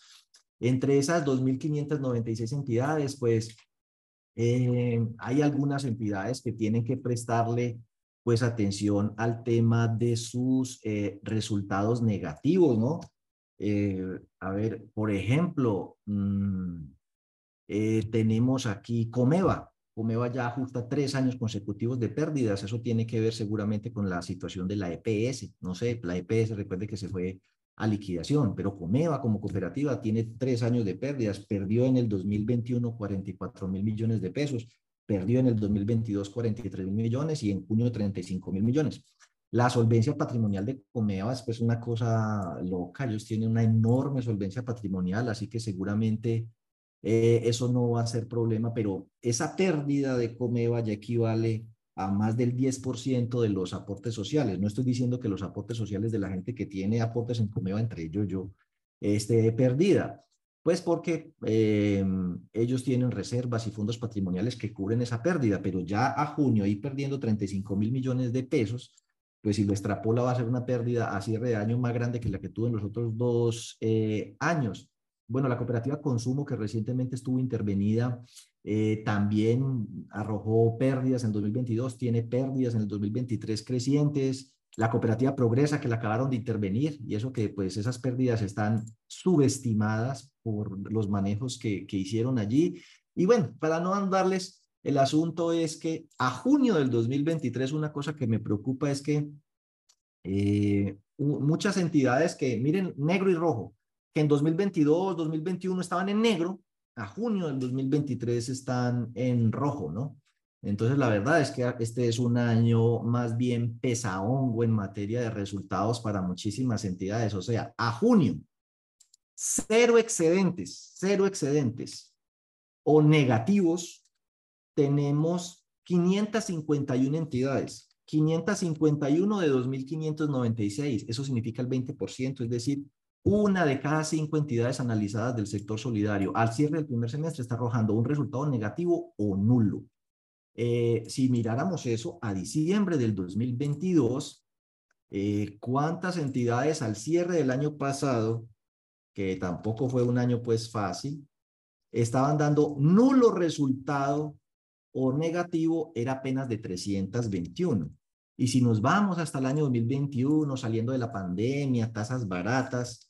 Entre esas 2.596 entidades, pues eh, hay algunas entidades que tienen que prestarle pues atención al tema de sus eh, resultados negativos, ¿no? Eh, a ver, por ejemplo, mm, tenemos aquí Comeva. Comeva ya ajusta tres años consecutivos de pérdidas. Eso tiene que ver seguramente con la situación de la EPS. No sé, la EPS, recuerde que se fue a liquidación, pero Comeva como cooperativa tiene tres años de pérdidas, perdió en el 2021 44 mil millones de pesos, perdió en el 2022 43 mil millones y en junio 35 mil millones. La solvencia patrimonial de Comeva es pues una cosa loca, ellos tienen una enorme solvencia patrimonial, así que seguramente eh, eso no va a ser problema, pero esa pérdida de Comeva ya equivale a más del 10% de los aportes sociales. No estoy diciendo que los aportes sociales de la gente que tiene aportes en Comeva, entre ellos yo, esté perdida. Pues porque eh, ellos tienen reservas y fondos patrimoniales que cubren esa pérdida, pero ya a junio, ahí perdiendo 35 mil millones de pesos, pues si lo extrapola va a ser una pérdida a cierre de año más grande que la que tuvo en los otros dos eh, años. Bueno, la cooperativa Consumo, que recientemente estuvo intervenida, eh, también arrojó pérdidas en 2022, tiene pérdidas en el 2023 crecientes. La cooperativa Progresa, que la acabaron de intervenir, y eso que pues esas pérdidas están subestimadas por los manejos que, que hicieron allí. Y bueno, para no andarles el asunto es que a junio del 2023 una cosa que me preocupa es que eh, muchas entidades que, miren, negro y rojo, en 2022, 2021 estaban en negro, a junio del 2023 están en rojo, ¿no? Entonces, la verdad es que este es un año más bien pesaongo en materia de resultados para muchísimas entidades. O sea, a junio, cero excedentes, cero excedentes o negativos tenemos 551 entidades, 551 de 2.596, eso significa el 20%, es decir, una de cada cinco entidades analizadas del sector solidario al cierre del primer semestre está arrojando un resultado negativo o nulo. Eh, si miráramos eso a diciembre del 2022, eh, ¿cuántas entidades al cierre del año pasado, que tampoco fue un año pues fácil, estaban dando nulo resultado o negativo era apenas de 321. Y si nos vamos hasta el año 2021, saliendo de la pandemia, tasas baratas,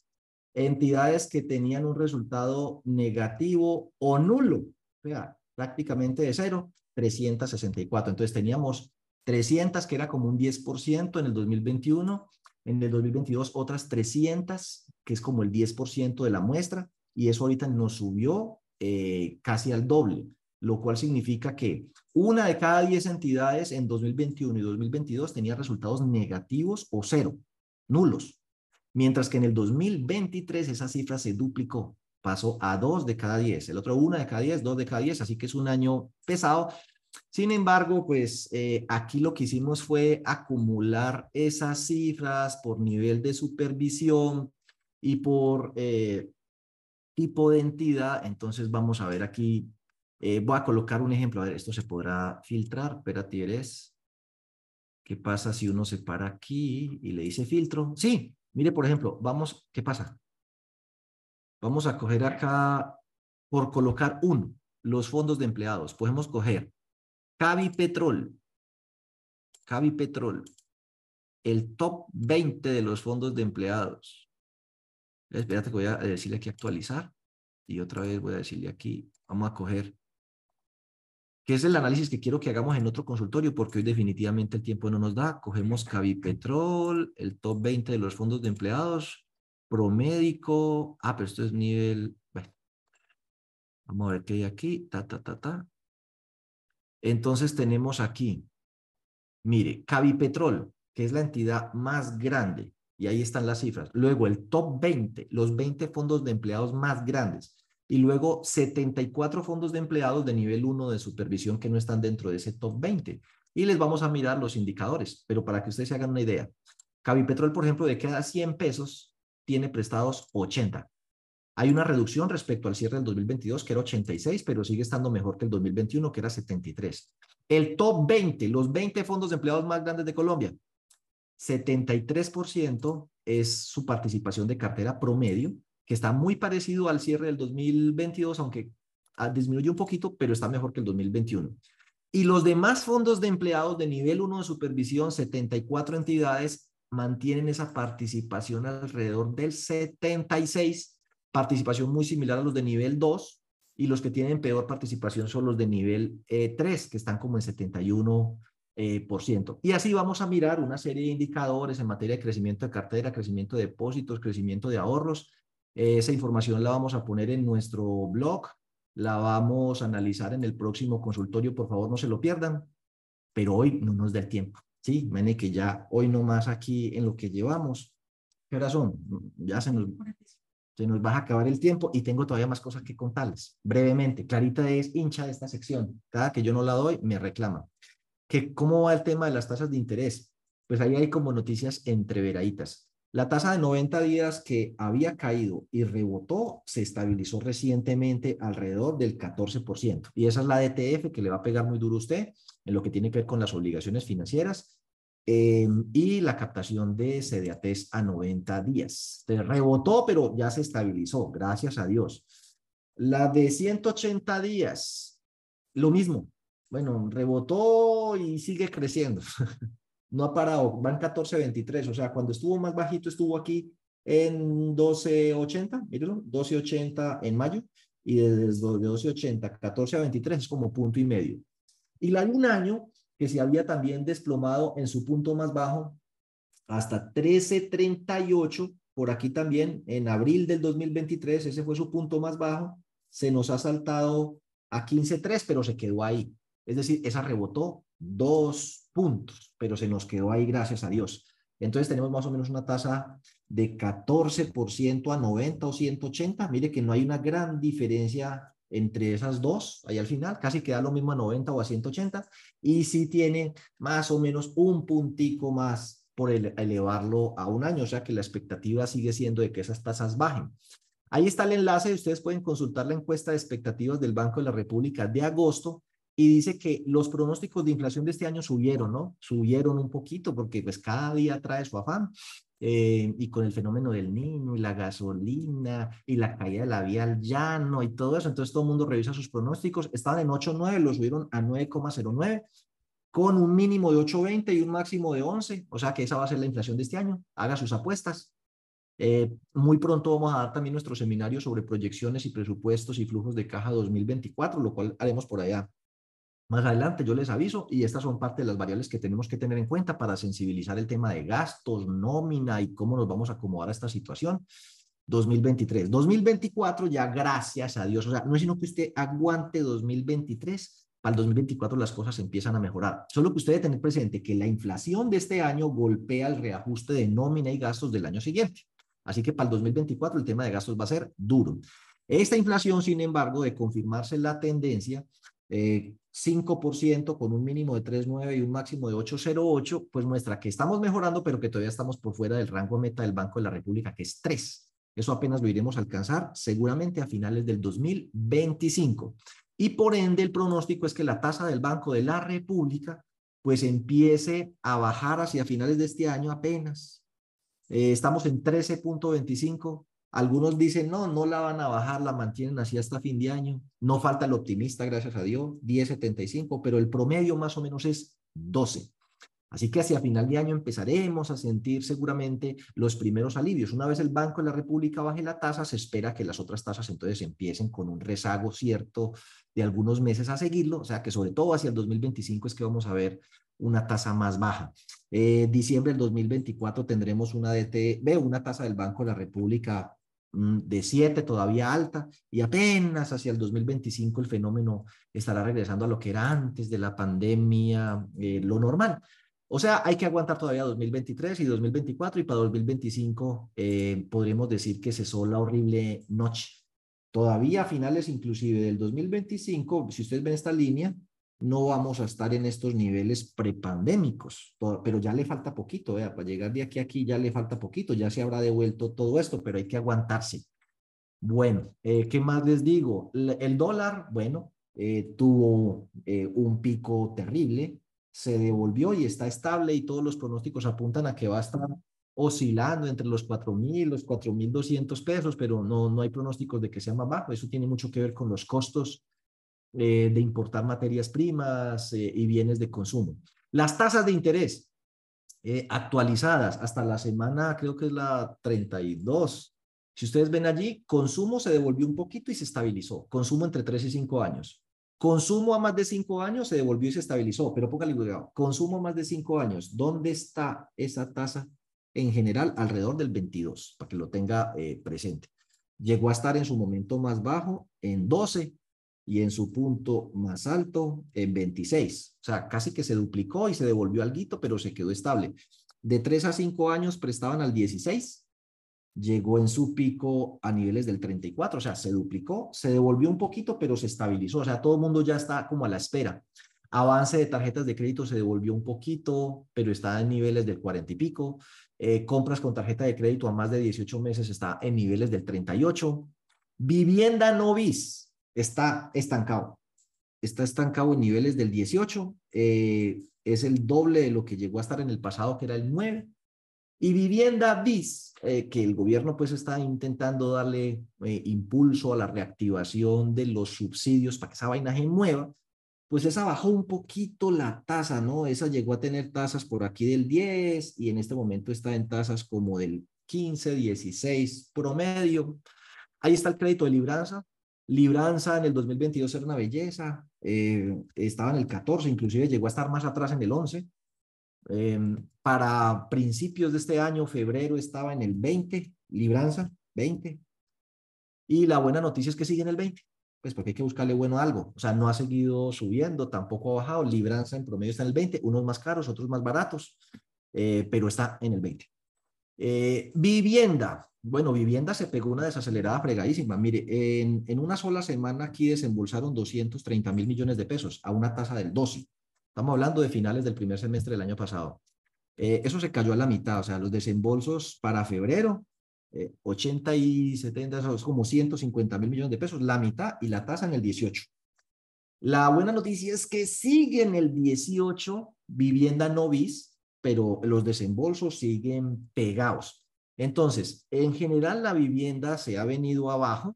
entidades que tenían un resultado negativo o nulo, o sea, prácticamente de cero, 364. Entonces teníamos 300, que era como un 10% en el 2021, en el 2022 otras 300, que es como el 10% de la muestra, y eso ahorita nos subió eh, casi al doble lo cual significa que una de cada 10 entidades en 2021 y 2022 tenía resultados negativos o cero, nulos, mientras que en el 2023 esa cifra se duplicó, pasó a dos de cada 10, el otro una de cada 10, dos de cada 10, así que es un año pesado. Sin embargo, pues eh, aquí lo que hicimos fue acumular esas cifras por nivel de supervisión y por eh, tipo de entidad. Entonces vamos a ver aquí eh, voy a colocar un ejemplo. A ver, esto se podrá filtrar. Espérate, eres. ¿Qué pasa si uno se para aquí y le dice filtro? Sí, mire, por ejemplo, vamos, ¿qué pasa? Vamos a coger acá, por colocar uno, los fondos de empleados. Podemos coger Cavi Petrol, Cavi Petrol, el top 20 de los fondos de empleados. Espérate que voy a decirle aquí actualizar. Y otra vez voy a decirle aquí, vamos a coger que es el análisis que quiero que hagamos en otro consultorio, porque hoy definitivamente el tiempo no nos da. Cogemos Cavipetrol, el top 20 de los fondos de empleados, Promédico, ah, pero esto es nivel, bueno, vamos a ver qué hay aquí, ta, ta, ta, ta. Entonces tenemos aquí, mire, Cavipetrol, que es la entidad más grande, y ahí están las cifras. Luego el top 20, los 20 fondos de empleados más grandes y luego 74 fondos de empleados de nivel 1 de supervisión que no están dentro de ese top 20. Y les vamos a mirar los indicadores, pero para que ustedes se hagan una idea. Cavipetrol, por ejemplo, de cada 100 pesos tiene prestados 80. Hay una reducción respecto al cierre del 2022, que era 86, pero sigue estando mejor que el 2021, que era 73. El top 20, los 20 fondos de empleados más grandes de Colombia, 73% es su participación de cartera promedio que está muy parecido al cierre del 2022, aunque ah, disminuye un poquito, pero está mejor que el 2021. Y los demás fondos de empleados de nivel 1 de supervisión, 74 entidades, mantienen esa participación alrededor del 76, participación muy similar a los de nivel 2, y los que tienen peor participación son los de nivel 3, eh, que están como en 71 eh, por ciento. Y así vamos a mirar una serie de indicadores en materia de crecimiento de cartera, crecimiento de depósitos, crecimiento de ahorros. Esa información la vamos a poner en nuestro blog, la vamos a analizar en el próximo consultorio, por favor no se lo pierdan, pero hoy no nos da el tiempo, ¿sí? Mene que ya hoy no más aquí en lo que llevamos. ¿Qué hora son? Ya se nos, se nos va a acabar el tiempo y tengo todavía más cosas que contarles. Brevemente, Clarita es hincha de esta sección. Cada que yo no la doy, me reclama. ¿Que ¿Cómo va el tema de las tasas de interés? Pues ahí hay como noticias entreveraditas. La tasa de 90 días que había caído y rebotó se estabilizó recientemente alrededor del 14%. Y esa es la DTF que le va a pegar muy duro a usted en lo que tiene que ver con las obligaciones financieras em, y la captación de CDATs a 90 días. Se rebotó, pero ya se estabilizó, gracias a Dios. La de 180 días, lo mismo. Bueno, rebotó y sigue creciendo. (laughs) no ha parado, van 14.23, o sea, cuando estuvo más bajito estuvo aquí en 12.80, mírenlo, 12.80 en mayo, y desde 12.80, 14.23 es como punto y medio. Y la de un año que se había también desplomado en su punto más bajo hasta 13.38, por aquí también en abril del 2023, ese fue su punto más bajo, se nos ha saltado a 15.3, pero se quedó ahí. Es decir, esa rebotó dos puntos, pero se nos quedó ahí, gracias a Dios. Entonces tenemos más o menos una tasa de 14% a 90 o 180. Mire que no hay una gran diferencia entre esas dos, ahí al final, casi queda lo mismo a 90 o a 180, y sí tiene más o menos un puntico más por elevarlo a un año, o sea que la expectativa sigue siendo de que esas tasas bajen. Ahí está el enlace, ustedes pueden consultar la encuesta de expectativas del Banco de la República de agosto y dice que los pronósticos de inflación de este año subieron, ¿no? Subieron un poquito porque pues cada día trae su afán. Eh, y con el fenómeno del niño y la gasolina y la caída de la vía al llano y todo eso, entonces todo el mundo revisa sus pronósticos, estaban en 8.9, lo subieron a 9,09 con un mínimo de 8.20 y un máximo de 11, o sea que esa va a ser la inflación de este año, haga sus apuestas. Eh, muy pronto vamos a dar también nuestro seminario sobre proyecciones y presupuestos y flujos de caja 2024, lo cual haremos por allá más adelante yo les aviso y estas son parte de las variables que tenemos que tener en cuenta para sensibilizar el tema de gastos, nómina y cómo nos vamos a acomodar a esta situación. 2023. 2024 ya gracias a Dios, o sea, no es sino que usted aguante 2023, para el 2024 las cosas empiezan a mejorar. Solo que usted debe tener presente que la inflación de este año golpea el reajuste de nómina y gastos del año siguiente. Así que para el 2024 el tema de gastos va a ser duro. Esta inflación, sin embargo, de confirmarse la tendencia, eh, 5% con un mínimo de 3,9 y un máximo de 8,08, pues muestra que estamos mejorando, pero que todavía estamos por fuera del rango meta del Banco de la República, que es 3. Eso apenas lo iremos a alcanzar seguramente a finales del 2025. Y por ende, el pronóstico es que la tasa del Banco de la República pues empiece a bajar hacia finales de este año apenas. Eh, estamos en 13.25 algunos dicen, no, no la van a bajar, la mantienen así hasta fin de año. No falta el optimista, gracias a Dios, 10.75, pero el promedio más o menos es 12. Así que hacia final de año empezaremos a sentir seguramente los primeros alivios. Una vez el Banco de la República baje la tasa, se espera que las otras tasas entonces empiecen con un rezago cierto de algunos meses a seguirlo, o sea que sobre todo hacia el 2025 es que vamos a ver una tasa más baja. Eh, diciembre del 2024 tendremos una DT, una tasa del Banco de la República de 7, todavía alta, y apenas hacia el 2025 el fenómeno estará regresando a lo que era antes de la pandemia, eh, lo normal. O sea, hay que aguantar todavía 2023 y 2024 y para 2025 eh, podremos decir que cesó la horrible noche. Todavía a finales inclusive del 2025, si ustedes ven esta línea, no vamos a estar en estos niveles prepandémicos, pero ya le falta poquito, para llegar de aquí a aquí ya le falta poquito, ya se habrá devuelto todo esto, pero hay que aguantarse. Bueno, eh, ¿qué más les digo? El dólar, bueno, eh, tuvo eh, un pico terrible, se devolvió y está estable y todos los pronósticos apuntan a que va a estar oscilando entre los 4.000, los 4.200 pesos, pero no, no hay pronósticos de que sea más bajo. Eso tiene mucho que ver con los costos eh, de importar materias primas eh, y bienes de consumo. Las tasas de interés eh, actualizadas hasta la semana, creo que es la 32. Si ustedes ven allí, consumo se devolvió un poquito y se estabilizó. Consumo entre 3 y 5 años. Consumo a más de cinco años se devolvió y se estabilizó, pero póngale cuidado. Consumo a más de cinco años, ¿dónde está esa tasa? En general, alrededor del 22, para que lo tenga presente. Llegó a estar en su momento más bajo en 12 y en su punto más alto en 26. O sea, casi que se duplicó y se devolvió algo, pero se quedó estable. De 3 a 5 años prestaban al 16 llegó en su pico a niveles del 34, o sea, se duplicó, se devolvió un poquito, pero se estabilizó, o sea, todo el mundo ya está como a la espera. Avance de tarjetas de crédito se devolvió un poquito, pero está en niveles del 40 y pico. Eh, compras con tarjeta de crédito a más de 18 meses está en niveles del 38. Vivienda no bis está estancado. Está estancado en niveles del 18. Eh, es el doble de lo que llegó a estar en el pasado, que era el 9. Y vivienda bis, eh, que el gobierno pues está intentando darle eh, impulso a la reactivación de los subsidios para que esa vaina se mueva, pues esa bajó un poquito la tasa, ¿no? Esa llegó a tener tasas por aquí del 10 y en este momento está en tasas como del 15, 16 promedio. Ahí está el crédito de libranza. Libranza en el 2022 era una belleza, eh, estaba en el 14, inclusive llegó a estar más atrás en el 11. Em, para principios de este año, febrero, estaba en el 20, libranza, 20. Y la buena noticia es que sigue en el 20, pues porque hay que buscarle bueno algo. O sea, no ha seguido subiendo, tampoco ha bajado. Libranza en promedio está en el 20, unos más caros, otros más baratos, eh, pero está en el 20. Eh, vivienda. Bueno, vivienda se pegó una desacelerada fregadísima. Mire, en, una sola semana aquí desembolsaron 230 mil millones de pesos a una tasa del 12. Estamos hablando de finales del primer semestre del año pasado. Eh, eso se cayó a la mitad, o sea, los desembolsos para febrero, 80 eh, y 70, eso es como 150 mil millones de pesos, la mitad y la tasa en el 18. La buena noticia es que sigue en el 18 vivienda no bis, pero los desembolsos siguen pegados. Entonces, en general la vivienda se ha venido abajo,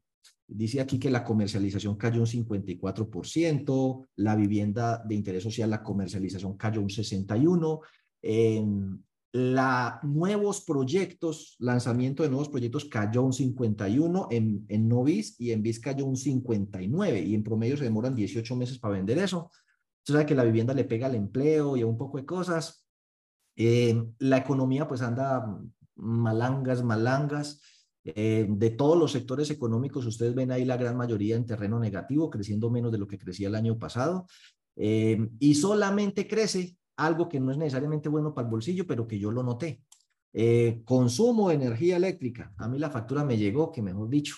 Dice aquí que la comercialización cayó un 54%, la vivienda de interés social, la comercialización cayó un 61%, en la nuevos proyectos, lanzamiento de nuevos proyectos cayó un 51 en, en Novis y en BIS cayó un 59 y en promedio se demoran 18 meses para vender eso. Usted sabe que la vivienda le pega al empleo y a un poco de cosas. la economía pues anda malangas, malangas. Eh, de todos los sectores económicos, ustedes ven ahí la gran mayoría en terreno negativo, creciendo menos de lo que crecía el año pasado. Eh, y solamente crece algo que no es necesariamente bueno para el bolsillo, pero que yo lo noté. Eh, consumo de energía eléctrica. A mí la factura me llegó, que mejor dicho,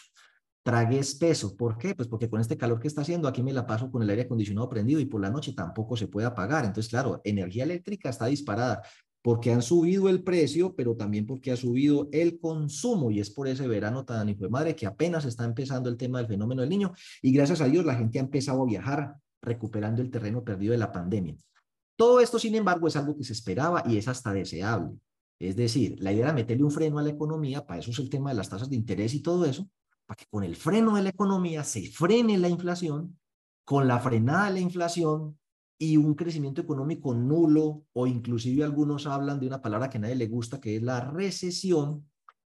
tragué espeso. ¿Por qué? Pues porque con este calor que está haciendo, aquí me la paso con el aire acondicionado prendido y por la noche tampoco se puede apagar. Entonces, claro, energía eléctrica está disparada porque han subido el precio, pero también porque ha subido el consumo y es por ese verano tan hijo de madre que apenas está empezando el tema del fenómeno del niño y gracias a Dios la gente ha empezado a viajar recuperando el terreno perdido de la pandemia. Todo esto, sin embargo, es algo que se esperaba y es hasta deseable. Es decir, la idea era meterle un freno a la economía, para eso es el tema de las tasas de interés y todo eso, para que con el freno de la economía se frene la inflación, con la frenada de la inflación y un crecimiento económico nulo o inclusive algunos hablan de una palabra que a nadie le gusta que es la recesión,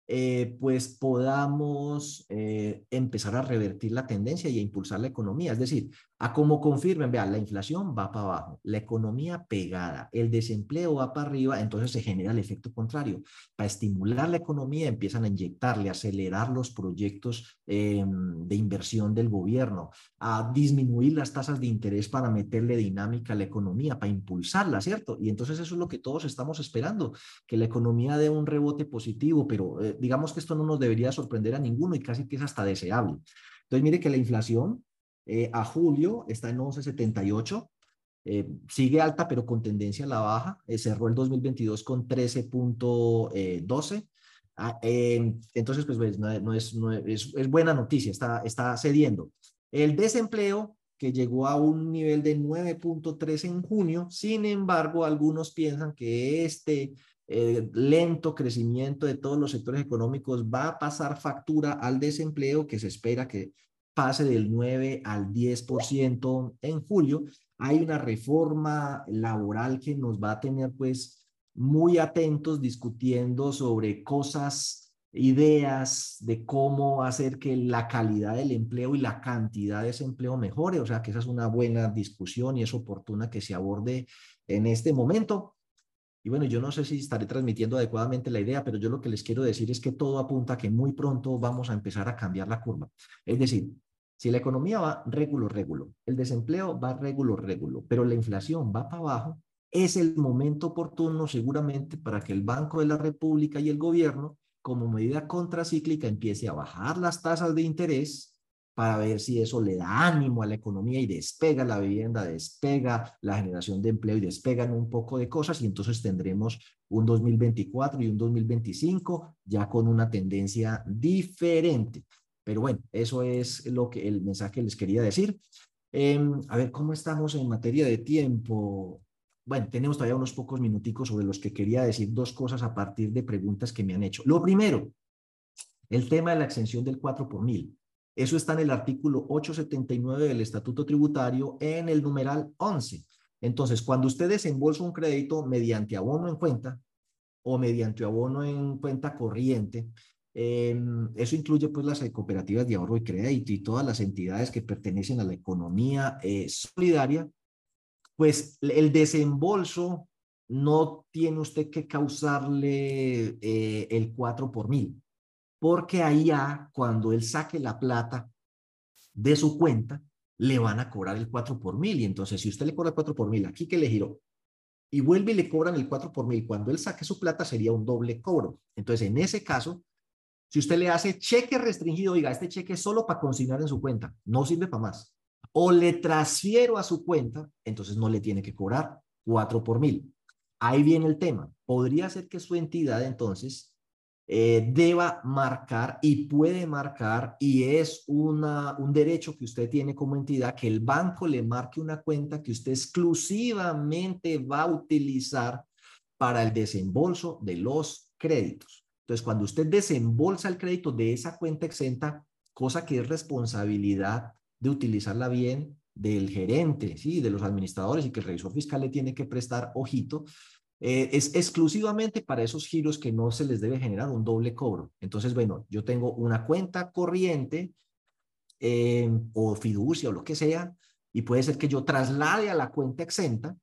eh, pues podamos eh, empezar a revertir la tendencia y a impulsar la economía. Es decir, a como confirmen, vean, la inflación va para abajo, la economía pegada, el desempleo va para arriba, entonces se genera el efecto contrario. Para estimular la economía empiezan a inyectarle, acelerar los proyectos em, de inversión del gobierno, a disminuir las tasas de interés para meterle dinámica a la economía, para impulsarla, ¿cierto? Y entonces eso es lo que todos estamos esperando, que la economía dé un rebote positivo, pero eh, digamos que esto no nos debería sorprender a ninguno y casi que es hasta deseable. Entonces, mire que la inflación eh, a julio está en 11.78, eh, sigue alta pero con tendencia a la baja, eh, cerró el 2022 con 13.12. Ah, entonces, pues, pues no, es, no es, es, buena noticia, está, está cediendo. El desempleo que llegó a un nivel de 9.3 en junio, sin embargo, algunos piensan que este eh, lento crecimiento de todos los sectores económicos va a pasar factura al desempleo que se espera que pase del 9 al 10% en julio. Hay una reforma laboral que nos va a tener pues muy atentos discutiendo sobre cosas ideas de cómo hacer que la calidad del empleo y la cantidad de ese empleo mejore. O sea, que esa es una buena discusión y es oportuna que se aborde en este momento. Bueno, yo no sé si estaré transmitiendo adecuadamente la idea, pero yo lo que les quiero decir es que todo apunta a que muy pronto vamos a empezar a cambiar la curva. Es decir, si la economía va régulo, régulo, el desempleo va régulo, régulo, pero la inflación va para abajo, es el momento oportuno seguramente para que el Banco de la República y el gobierno, como medida contracíclica, empiece a bajar las tasas de interés para ver si eso le da ánimo a la economía y despega la vivienda, despega la generación de empleo y despegan un poco de cosas y entonces tendremos un 2024 y un 2025 ya con una tendencia diferente. Pero bueno, eso es lo que el mensaje les quería decir. Em, a ver, ¿cómo estamos en materia de tiempo? Bueno, tenemos todavía unos pocos minuticos sobre los que quería decir dos cosas a partir de preguntas que me han hecho. Lo primero, el tema de la exención del 4 por mil. Eso está en el artículo 879 del Estatuto Tributario en el numeral 11. Entonces, cuando usted desembolsa un crédito mediante abono en cuenta o mediante abono en cuenta corriente, Em, eso incluye pues las cooperativas de ahorro y crédito y todas las entidades que pertenecen a la economía eh, solidaria, pues el desembolso no tiene usted que causarle eh, el 4 por mil, porque ya cuando él saque la plata de su cuenta, le van a cobrar el 4 por mil. Y entonces, si usted le cobra el 4 por mil, aquí que le giró, y vuelve y le cobran el 4 por mil, cuando él saque su plata sería un doble cobro. Entonces, en ese caso, si usted le hace cheque restringido, diga, este cheque es solo para consignar en su cuenta, no sirve para más. O le transfiero a su cuenta, entonces no le tiene que cobrar 4 por mil. Ahí viene el tema. Podría ser que su entidad entonces eh, deba marcar y puede marcar y es una, un derecho que usted tiene como entidad que el banco le marque una cuenta que usted exclusivamente va a utilizar para el desembolso de los créditos. Entonces, cuando usted desembolsa el crédito de esa cuenta exenta, cosa que es responsabilidad de utilizarla bien del gerente, ¿sí? de los administradores y que el revisor fiscal le tiene que prestar ojito, eh, es exclusivamente para esos giros que no se les debe generar un doble cobro. Entonces, bueno, yo tengo una cuenta corriente eh, o fiducia o lo que sea, y puede ser que yo traslade a la cuenta exenta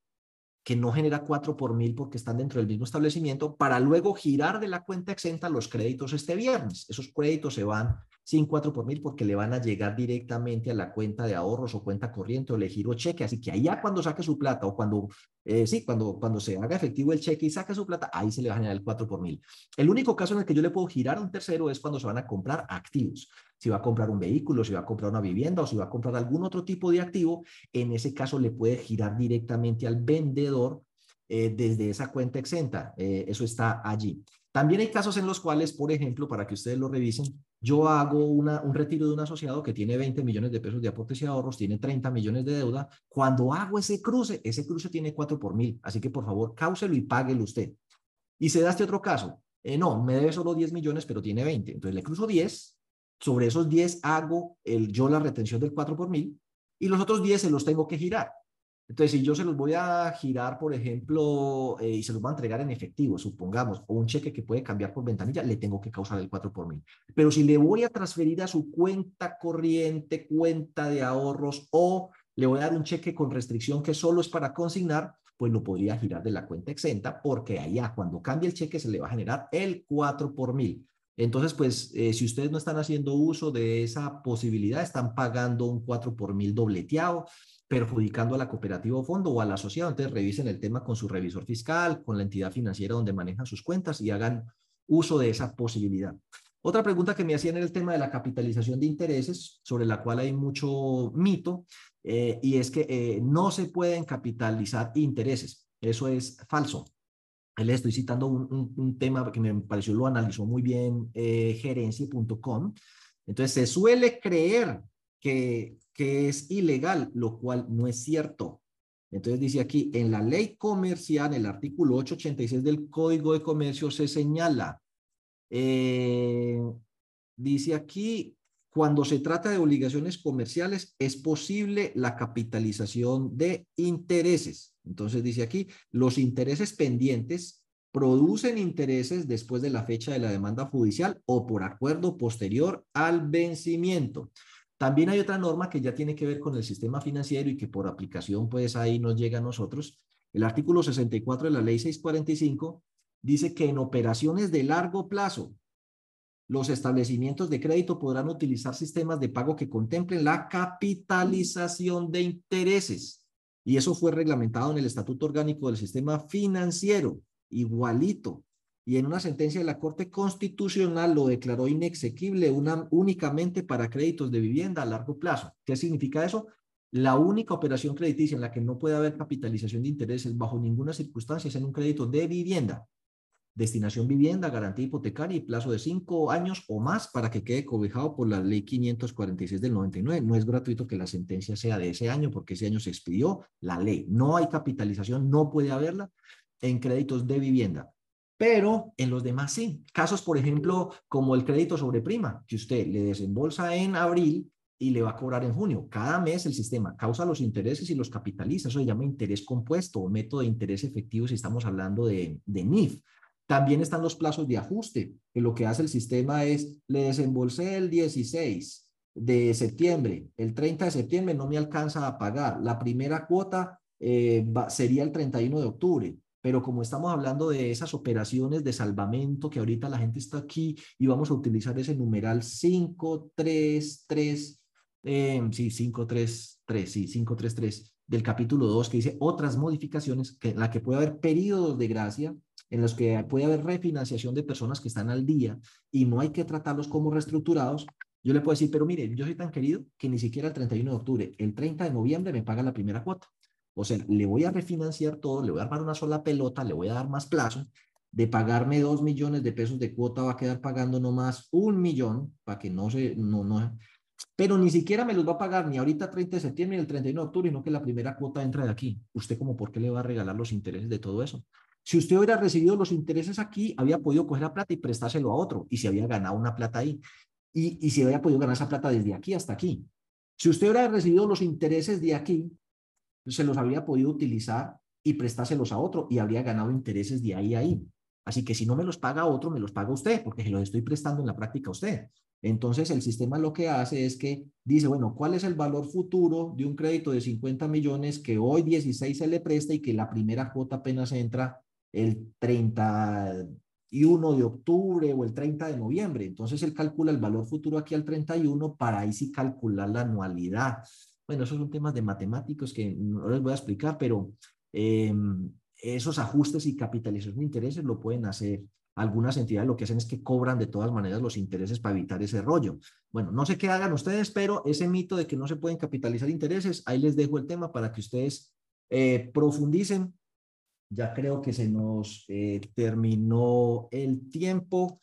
que no genera 4 por mil porque están dentro del mismo establecimiento, para luego girar de la cuenta exenta los créditos este viernes. Esos créditos se van sin 4 por mil porque le van a llegar directamente a la cuenta de ahorros o cuenta corriente o le giro cheque. Así que allá cuando saque su plata o cuando, eh, sí, cuando, cuando se haga efectivo el cheque y saque su plata, ahí se le va a generar el 4 por mil. El único caso en el que yo le puedo girar a un tercero es cuando se van a comprar activos si va a comprar un vehículo, si va a comprar una vivienda o si va a comprar algún otro tipo de activo, en ese caso le puede girar directamente al vendedor eh, desde esa cuenta exenta. Eh, eso está allí. También hay casos en los cuales, por ejemplo, para que ustedes lo revisen, yo hago una, un retiro de un asociado que tiene 20 millones de pesos de aportes y ahorros, tiene 30 millones de deuda. Cuando hago ese cruce, ese cruce tiene 4 por mil. Así que por favor, cáuselo y páguelo usted. Y se da este otro caso. Eh, no, me debe solo 10 millones, pero tiene 20. Entonces le cruzo 10 sobre esos 10 hago el, yo la retención del 4 por mil y los otros 10 se los tengo que girar. Entonces, si yo se los voy a girar, por ejemplo, eh, y se los voy a entregar en efectivo, supongamos, o un cheque que puede cambiar por ventanilla, le tengo que causar el 4 por mil. Pero si le voy a transferir a su cuenta corriente, cuenta de ahorros, o le voy a dar un cheque con restricción que solo es para consignar, pues lo podría girar de la cuenta exenta, porque allá cuando cambie el cheque se le va a generar el 4 por mil. Entonces, pues, eh, si ustedes no están haciendo uso de esa posibilidad, están pagando un 4 por mil dobleteado, perjudicando a la cooperativa o fondo o al asociado. Entonces, revisen el tema con su revisor fiscal, con la entidad financiera donde manejan sus cuentas y hagan uso de esa posibilidad. Otra pregunta que me hacían era el tema de la capitalización de intereses, sobre la cual hay mucho mito, eh, y es que eh, no se pueden capitalizar intereses. Eso es falso le estoy citando un, tema que me pareció lo analizó muy bien eh, gerencia.com. Entonces, se suele creer que, que es ilegal, lo cual no es cierto. Entonces dice aquí, en la ley comercial, en el artículo 886 del Código de Comercio se señala, eh, dice aquí, cuando se trata de obligaciones comerciales, es posible la capitalización de intereses. Entonces dice aquí, los intereses pendientes producen intereses después de la fecha de la demanda judicial o por acuerdo posterior al vencimiento. También hay otra norma que ya tiene que ver con el sistema financiero y que por aplicación pues ahí nos llega a nosotros. El artículo 64 de la ley 645 dice que en operaciones de largo plazo los establecimientos de crédito podrán utilizar sistemas de pago que contemplen la capitalización de intereses. Y eso fue reglamentado en el Estatuto Orgánico del Sistema Financiero, igualito. Y en una sentencia de la Corte Constitucional lo declaró inexequible únicamente para créditos de vivienda a largo plazo. ¿Qué significa eso? La única operación crediticia en la que no puede haber capitalización de intereses bajo ninguna circunstancia es en un crédito de vivienda destinación vivienda, garantía hipotecaria y plazo de cinco años o más para que quede cobijado por la ley 546 del 99. No es gratuito que la sentencia sea de ese año porque ese año se expidió la ley. No hay capitalización, no puede haberla en créditos de vivienda. Pero en los demás sí. Casos, por ejemplo, como el crédito sobre prima, que usted le desembolsa en abril y le va a cobrar en junio. Cada mes el sistema causa los intereses y los capitaliza. Eso se llama interés compuesto o método de interés efectivo si estamos hablando de, de NIF. También están los plazos de ajuste, que lo que hace el sistema es, le desembolsé el 16 de septiembre, el 30 de septiembre no me alcanza a pagar, la primera cuota eh, sería el 31 de octubre, pero como estamos hablando de esas operaciones de salvamento, que ahorita la gente está aquí y vamos a utilizar ese numeral 533, eh, sí, 533, sí, 533 del capítulo 2 que dice otras modificaciones que, en la que puede haber periodos de gracia en los que puede haber refinanciación de personas que están al día y no hay que tratarlos como reestructurados, yo le puedo decir, pero mire, yo soy tan querido que ni siquiera el 31 de octubre, el 30 de noviembre me paga la primera cuota. O sea, le voy a refinanciar todo, le voy a armar una sola pelota, le voy a dar más plazo. De pagarme dos millones de pesos de cuota va a quedar pagando nomás un millón para que no se, no, no, pero ni siquiera me los va a pagar ni ahorita 30 de septiembre ni el 31 de octubre, sino que la primera cuota entra de aquí. ¿Usted como por qué le va a regalar los intereses de todo eso? Si usted hubiera recibido los intereses aquí, había podido coger la plata y prestárselo a otro y se había ganado una plata ahí. Y, y si había podido ganar esa plata desde aquí hasta aquí. Si usted hubiera recibido los intereses de aquí, se los habría podido utilizar y prestárselos a otro y habría ganado intereses de ahí a ahí. Así que si no me los paga otro, me los paga usted, porque se los estoy prestando en la práctica a usted. Entonces el sistema lo que hace es que dice, bueno, ¿cuál es el valor futuro de un crédito de 50 millones que hoy 16 se le presta y que la primera cuota apenas entra el 31 de octubre o el 30 de noviembre. Entonces él calcula el valor futuro aquí al 31 para ahí sí calcular la anualidad. Bueno, esos son temas de matemáticos que no les voy a explicar, pero em, esos ajustes y capitalización de intereses lo pueden hacer. Algunas entidades lo que hacen es que cobran de todas maneras los intereses para evitar ese rollo. Bueno, no sé qué hagan ustedes, pero ese mito de que no se pueden capitalizar intereses, ahí les dejo el tema para que ustedes eh, profundicen ya creo que se nos eh, terminó el tiempo.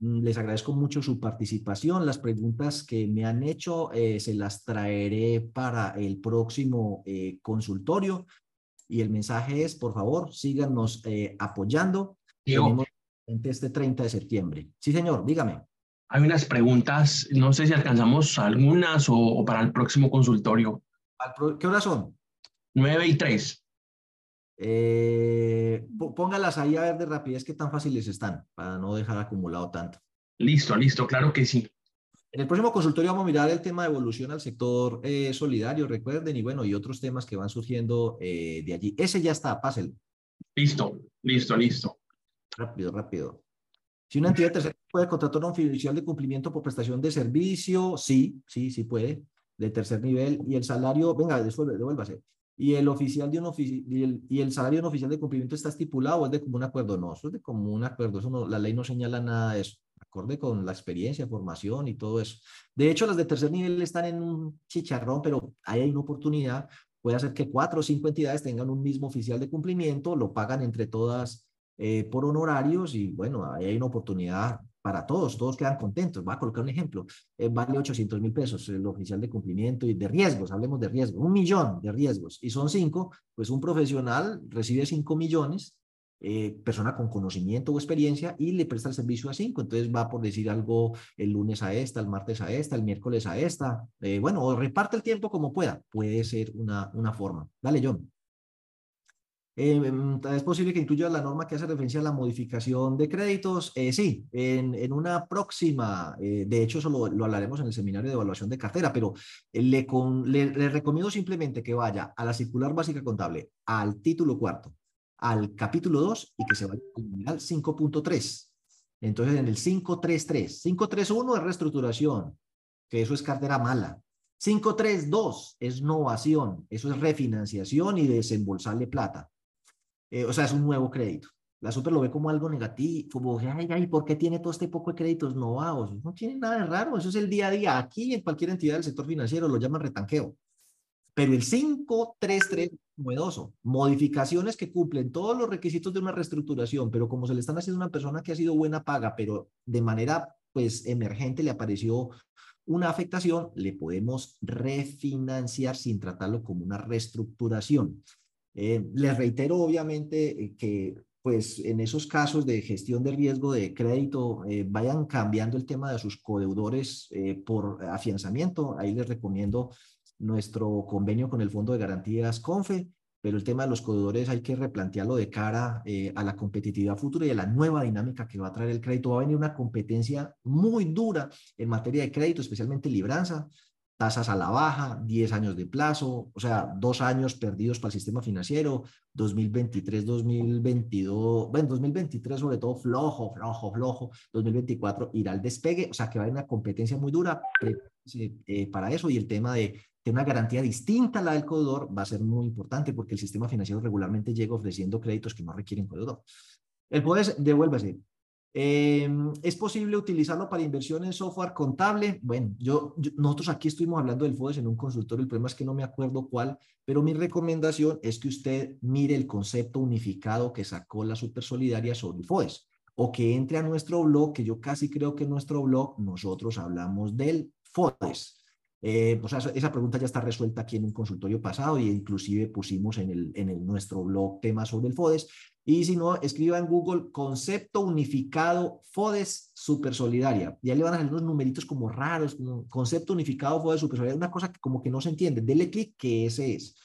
Mm, les agradezco mucho su participación. Las preguntas que me han hecho eh, se las traeré para el próximo eh, consultorio. Y el mensaje es, por favor, síganos apoyando. Tenemos este 30 de septiembre. Sí, señor, dígame. Hay unas preguntas, no sé si alcanzamos algunas o, para el próximo consultorio. ¿Qué horas son? 9 y 3. Eh, póngalas ahí a ver de rapidez qué tan fáciles están para no dejar acumulado tanto. Listo, listo, claro que sí. En el próximo consultorio vamos a mirar el tema de evolución al sector eh, solidario, recuerden, y bueno, y otros temas que van surgiendo eh, de allí. Ese ya está, pásenlo. Listo, listo, listo. Rápido, rápido. Si una entidad tercera puede contratar un oficial de cumplimiento por prestación de servicio, sí, sí, sí puede, de tercer nivel. Y el salario, venga, devuélvase y el oficial de un y, el, y el salario de un oficial de cumplimiento está estipulado o es de común acuerdo. No, eso es de común acuerdo. Eso no, la ley no señala nada de eso. Acorde con la experiencia, formación y todo eso. De hecho, las de tercer nivel están en un chicharrón, pero ahí hay una oportunidad. Puede hacer que cuatro o cinco entidades tengan un mismo oficial de cumplimiento, lo pagan entre todas eh, por honorarios y bueno, ahí hay una oportunidad para todos, todos quedan contentos. Voy a colocar un ejemplo, eh, vale 800 mil pesos el oficial de cumplimiento y de riesgos, hablemos de riesgos, un millón de riesgos y son cinco, pues un profesional recibe cinco millones, eh, persona con conocimiento o experiencia y le presta el servicio a cinco, entonces va por decir algo el lunes a esta, el martes a esta, el miércoles a esta, eh, bueno, o reparte el tiempo como pueda, puede ser una, una forma. Dale, John. Em, ¿Es posible que incluya la norma que hace referencia a la modificación de créditos? Eh, sí, en, en, una próxima, eh, de hecho eso lo, hablaremos en el seminario de evaluación de cartera, pero le, le, recomiendo simplemente que vaya a la circular básica contable, al título cuarto, al capítulo 2 y que se vaya al 5.3. Entonces en el 533, 531 es reestructuración, que eso es cartera mala. 532 es novación, eso es refinanciación y desembolsarle plata. Eh, o sea, es un nuevo crédito. La super lo ve como algo negativo, como, ay, ay, ¿por qué tiene todo este poco de créditos novados? No tiene nada de raro, eso es el día a día. Aquí en cualquier entidad del sector financiero lo llaman retanqueo. Pero el 533 novedoso, modificaciones que cumplen todos los requisitos de una reestructuración, pero como se le están haciendo a una persona que ha sido buena paga, pero de manera pues emergente le apareció una afectación, le podemos refinanciar sin tratarlo como una reestructuración. Eh, les reitero, obviamente, eh, que pues en esos casos de gestión de riesgo de crédito eh, vayan cambiando el tema de sus codeudores eh, por afianzamiento. Ahí les recomiendo nuestro convenio con el Fondo de Garantías CONFE, pero el tema de los codeudores hay que replantearlo de cara eh, a la competitividad futura y a la nueva dinámica que va a traer el crédito. Va a venir una competencia muy dura en materia de crédito, especialmente libranza, tasas a la baja, 10 años de plazo, o sea, dos años perdidos para el sistema financiero, 2023, 2022, bueno, 2023 sobre todo flojo, flojo, flojo, 2024 irá al despegue, o sea, que va a haber una competencia muy dura eh, para eso y el tema de, de una garantía distinta a la del codedor va a ser muy importante porque el sistema financiero regularmente llega ofreciendo créditos que no requieren codedor. El poder, devuélvase, eh, ¿Es posible utilizarlo para inversión en software contable? Bueno, yo, nosotros aquí estuvimos hablando del FODES en un consultorio, el problema es que no me acuerdo cuál, pero mi recomendación es que usted mire el concepto unificado que sacó la Supersolidaria sobre el FODES o que entre a nuestro blog, que yo casi creo que en nuestro blog nosotros hablamos del FODES. Eh, o sea, esa pregunta ya está resuelta aquí en un consultorio pasado y inclusive pusimos en, el, en el, nuestro blog temas sobre el FODES. Y si no, escriba en Google concepto unificado FODES super solidaria. Ya le van a salir unos numeritos como raros, como concepto unificado FODES super solidaria, una cosa que como que no se entiende. Dele clic que ese es.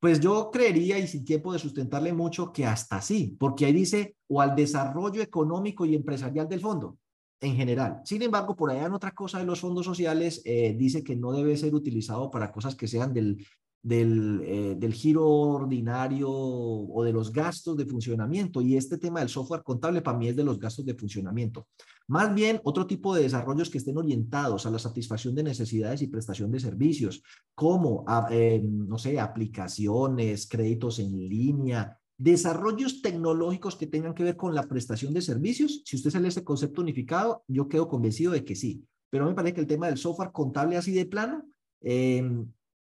Pues yo creería, y sin tiempo de sustentarle mucho, que hasta sí, porque ahí dice o al desarrollo económico y empresarial del fondo en general. Sin embargo, por allá en otra cosa de los fondos sociales eh, dice que no debe ser utilizado para cosas que sean del, del, eh, del, giro ordinario o de los gastos de funcionamiento. Y este tema del software contable para mí es de los gastos de funcionamiento. Más bien, otro tipo de desarrollos que estén orientados a la satisfacción de necesidades y prestación de servicios, como, eh, no sé, aplicaciones, créditos en línea, Desarrollos tecnológicos que tengan que ver con la prestación de servicios, si usted sale ese concepto unificado, yo quedo convencido de que sí. Pero me parece que el tema del software contable así de plano eh,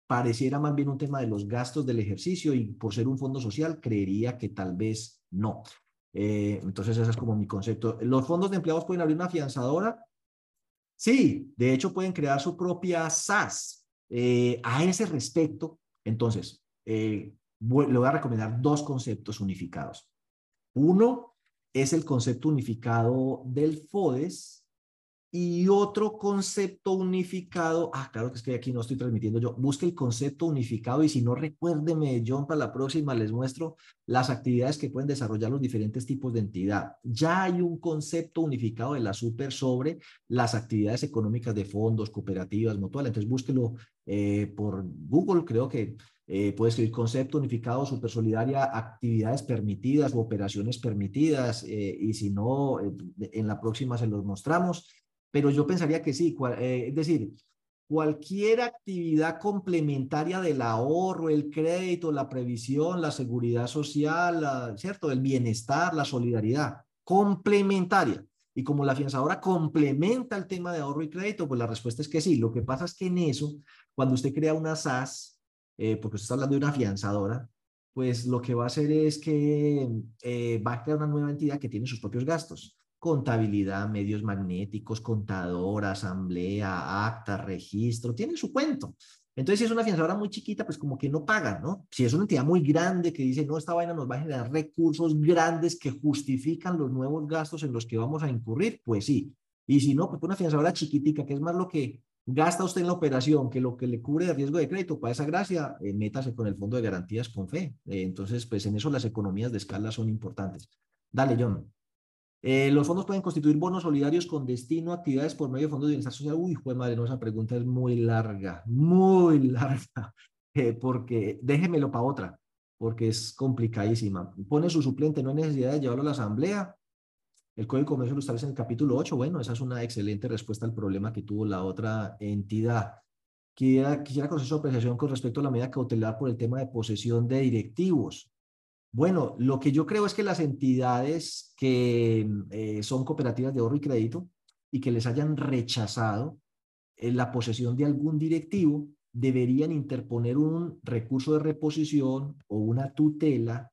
pareciera más bien un tema de los gastos del ejercicio y por ser un fondo social, creería que tal vez no. Eh, entonces, ese es como mi concepto. ¿Los fondos de empleados pueden abrir una afianzadora? Sí, de hecho pueden crear su propia SAS. Eh, a ese respecto, entonces, eh, le voy a recomendar dos conceptos unificados. Uno es el concepto unificado del FODES y otro concepto unificado, ah, claro que es que aquí no estoy transmitiendo yo, busque el concepto unificado y si no recuérdeme, John, para la próxima les muestro las actividades que pueden desarrollar los diferentes tipos de entidad. Ya hay un concepto unificado de la super sobre las actividades económicas de fondos, cooperativas, mutuales, entonces búsquelo eh, por Google, creo que eh, puede escribir concepto unificado, super solidaria, actividades permitidas o operaciones permitidas, eh, y si no, eh, en la próxima se los mostramos, pero yo pensaría que sí, es decir, cualquier actividad complementaria del ahorro, el crédito, la previsión, la seguridad social, ¿cierto? El bienestar, la solidaridad, complementaria. Y como la afianzadora complementa el tema de ahorro y crédito, pues la respuesta es que sí. Lo que pasa es que en eso, cuando usted crea una SAS, eh, porque usted está hablando de una afianzadora, pues lo que va a hacer es que eh, va a crear una nueva entidad que tiene sus propios gastos. Contabilidad, medios magnéticos, contadora, asamblea, acta, registro, tiene su cuento. Entonces, si es una afianzadora muy chiquita, pues como que no paga, ¿no? Si es una entidad muy grande que dice, no, esta vaina nos va a generar recursos grandes que justifican los nuevos gastos en los que vamos a incurrir, pues sí. Y si no, pues una afianzadora chiquitica, que es más lo que gasta usted en la operación que lo que le cubre de riesgo de crédito para esa gracia, eh, métase con el fondo de garantías con fe. Eh, entonces, pues en eso las economías de escala son importantes. Dale, John. Eh, los fondos pueden constituir bonos solidarios con destino a actividades por medio de fondos de bienestar social. Uy, pues madre, no, esa pregunta es muy larga, muy (laughs) larga, porque déjemelo para otra, porque es complicadísima. Pone su suplente, no hay necesidad de llevarlo a la asamblea. El Código de Comercio lo establece en el capítulo 8. Bueno, esa es una excelente respuesta al problema que tuvo la otra entidad. Quisiera, quisiera conocer su apreciación con respecto a la medida cautelar por el tema de posesión de directivos. Bueno, lo que yo creo es que las entidades que eh, son cooperativas de ahorro y crédito y que les hayan rechazado eh, la posesión de algún directivo deberían interponer un recurso de reposición o una tutela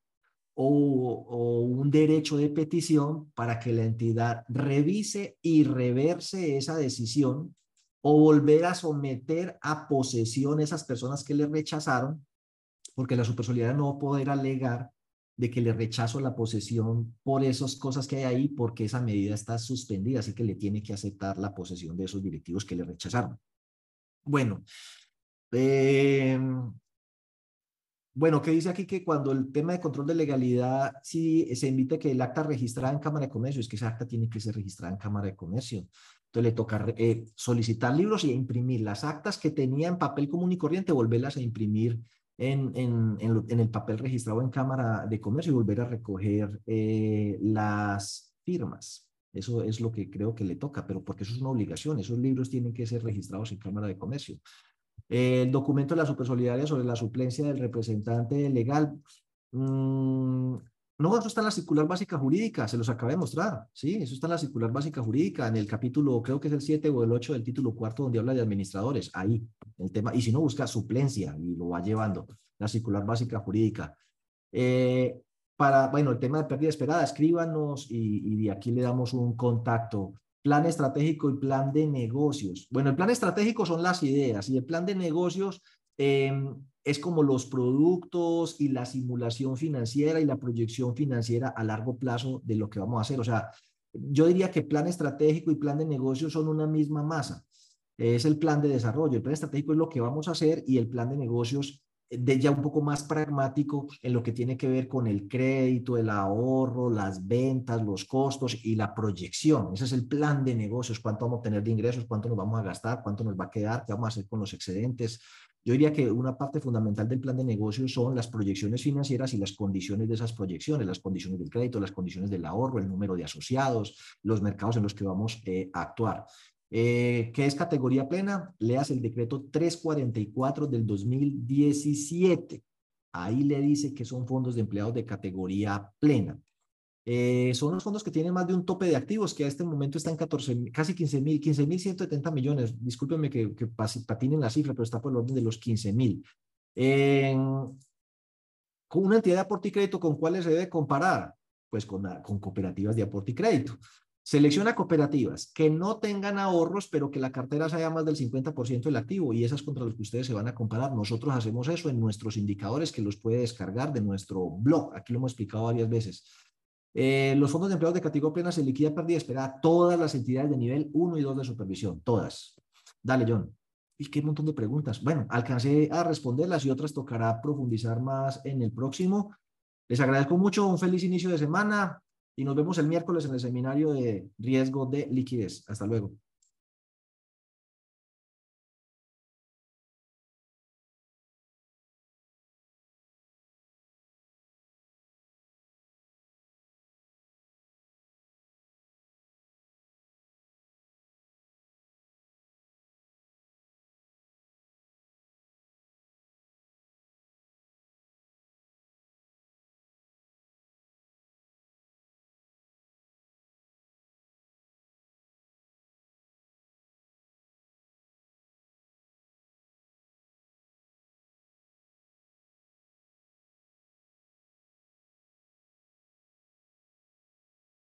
o, un derecho de petición para que la entidad revise y reverse esa decisión o volver a someter a posesión esas personas que le rechazaron, porque la supersolidaridad no va a poder alegar de que le rechazo la posesión por esas cosas que hay ahí, porque esa medida está suspendida, así que le tiene que aceptar la posesión de esos directivos que le rechazaron. Bueno, eh, bueno, ¿qué dice aquí? Que cuando el tema de control de legalidad, sí se invita que el acta registrada en Cámara de Comercio, es que esa acta tiene que ser registrada en Cámara de Comercio. Entonces le toca eh, solicitar libros y imprimir las actas que tenía en papel común y corriente, volverlas a imprimir en, en, en, el papel registrado en Cámara de Comercio y volver a recoger eh, las firmas. Eso es lo que creo que le toca, pero porque eso es una obligación. Esos libros tienen que ser registrados en Cámara de Comercio. el documento de la supersolidaria sobre la suplencia del representante legal. Mmm, no, eso está en la circular básica jurídica, se los acabé de mostrar, ¿sí? Eso está en la circular básica jurídica, en el capítulo, creo que es el 7 o el 8 del título cuarto, donde habla de administradores, ahí, el tema, y si no, busca suplencia y lo va llevando, la circular básica jurídica. Eh, para, bueno, el tema de pérdida esperada, escríbanos y, y de aquí le damos un contacto. Plan estratégico y plan de negocios. Bueno, el plan estratégico son las ideas y el plan de negocios eh, es como los productos y la simulación financiera y la proyección financiera a largo plazo de lo que vamos a hacer. O sea, yo diría que plan estratégico y plan de negocio son una misma masa. Es el plan de desarrollo. El plan estratégico es lo que vamos a hacer y el plan de negocios de ya un poco más pragmático en lo que tiene que ver con el crédito, el ahorro, las ventas, los costos y la proyección. Ese es el plan de negocios, cuánto vamos a tener de ingresos, cuánto nos vamos a gastar, cuánto nos va a quedar, qué vamos a hacer con los excedentes, yo diría que una parte fundamental del plan de negocios son las proyecciones financieras y las condiciones de esas proyecciones, las condiciones del crédito, las condiciones del ahorro, el número de asociados, los mercados en los que vamos eh, a actuar. Eh, ¿Qué es categoría plena? Leas el decreto 344 del 2017. Ahí le dice que son fondos de empleados de categoría plena. Eh, son los fondos que tienen más de un tope de activos, que a este momento están 14, casi 15 mil, 15 mil 170 millones. Discúlpenme que, que patinen la cifra, pero está por el orden de los 15 mil. con una entidad de aporte y crédito, ¿con cuáles se debe comparar? Pues con, con cooperativas de aporte y crédito. Selecciona cooperativas que no tengan ahorros, pero que la cartera sea más del 50% del activo y esas contra las que ustedes se van a comparar. Nosotros hacemos eso en nuestros indicadores que los puede descargar de nuestro blog. Aquí lo hemos explicado varias veces. Eh, los fondos de empleados de categoría plena se liquida pérdida esperada todas las entidades de nivel 1 y 2 de supervisión, todas. Dale, John. Y qué montón de preguntas. Bueno, alcancé a responderlas y otras tocará profundizar más en el próximo. Les agradezco mucho, un feliz inicio de semana y nos vemos el miércoles en el seminario de riesgo de liquidez. Hasta luego.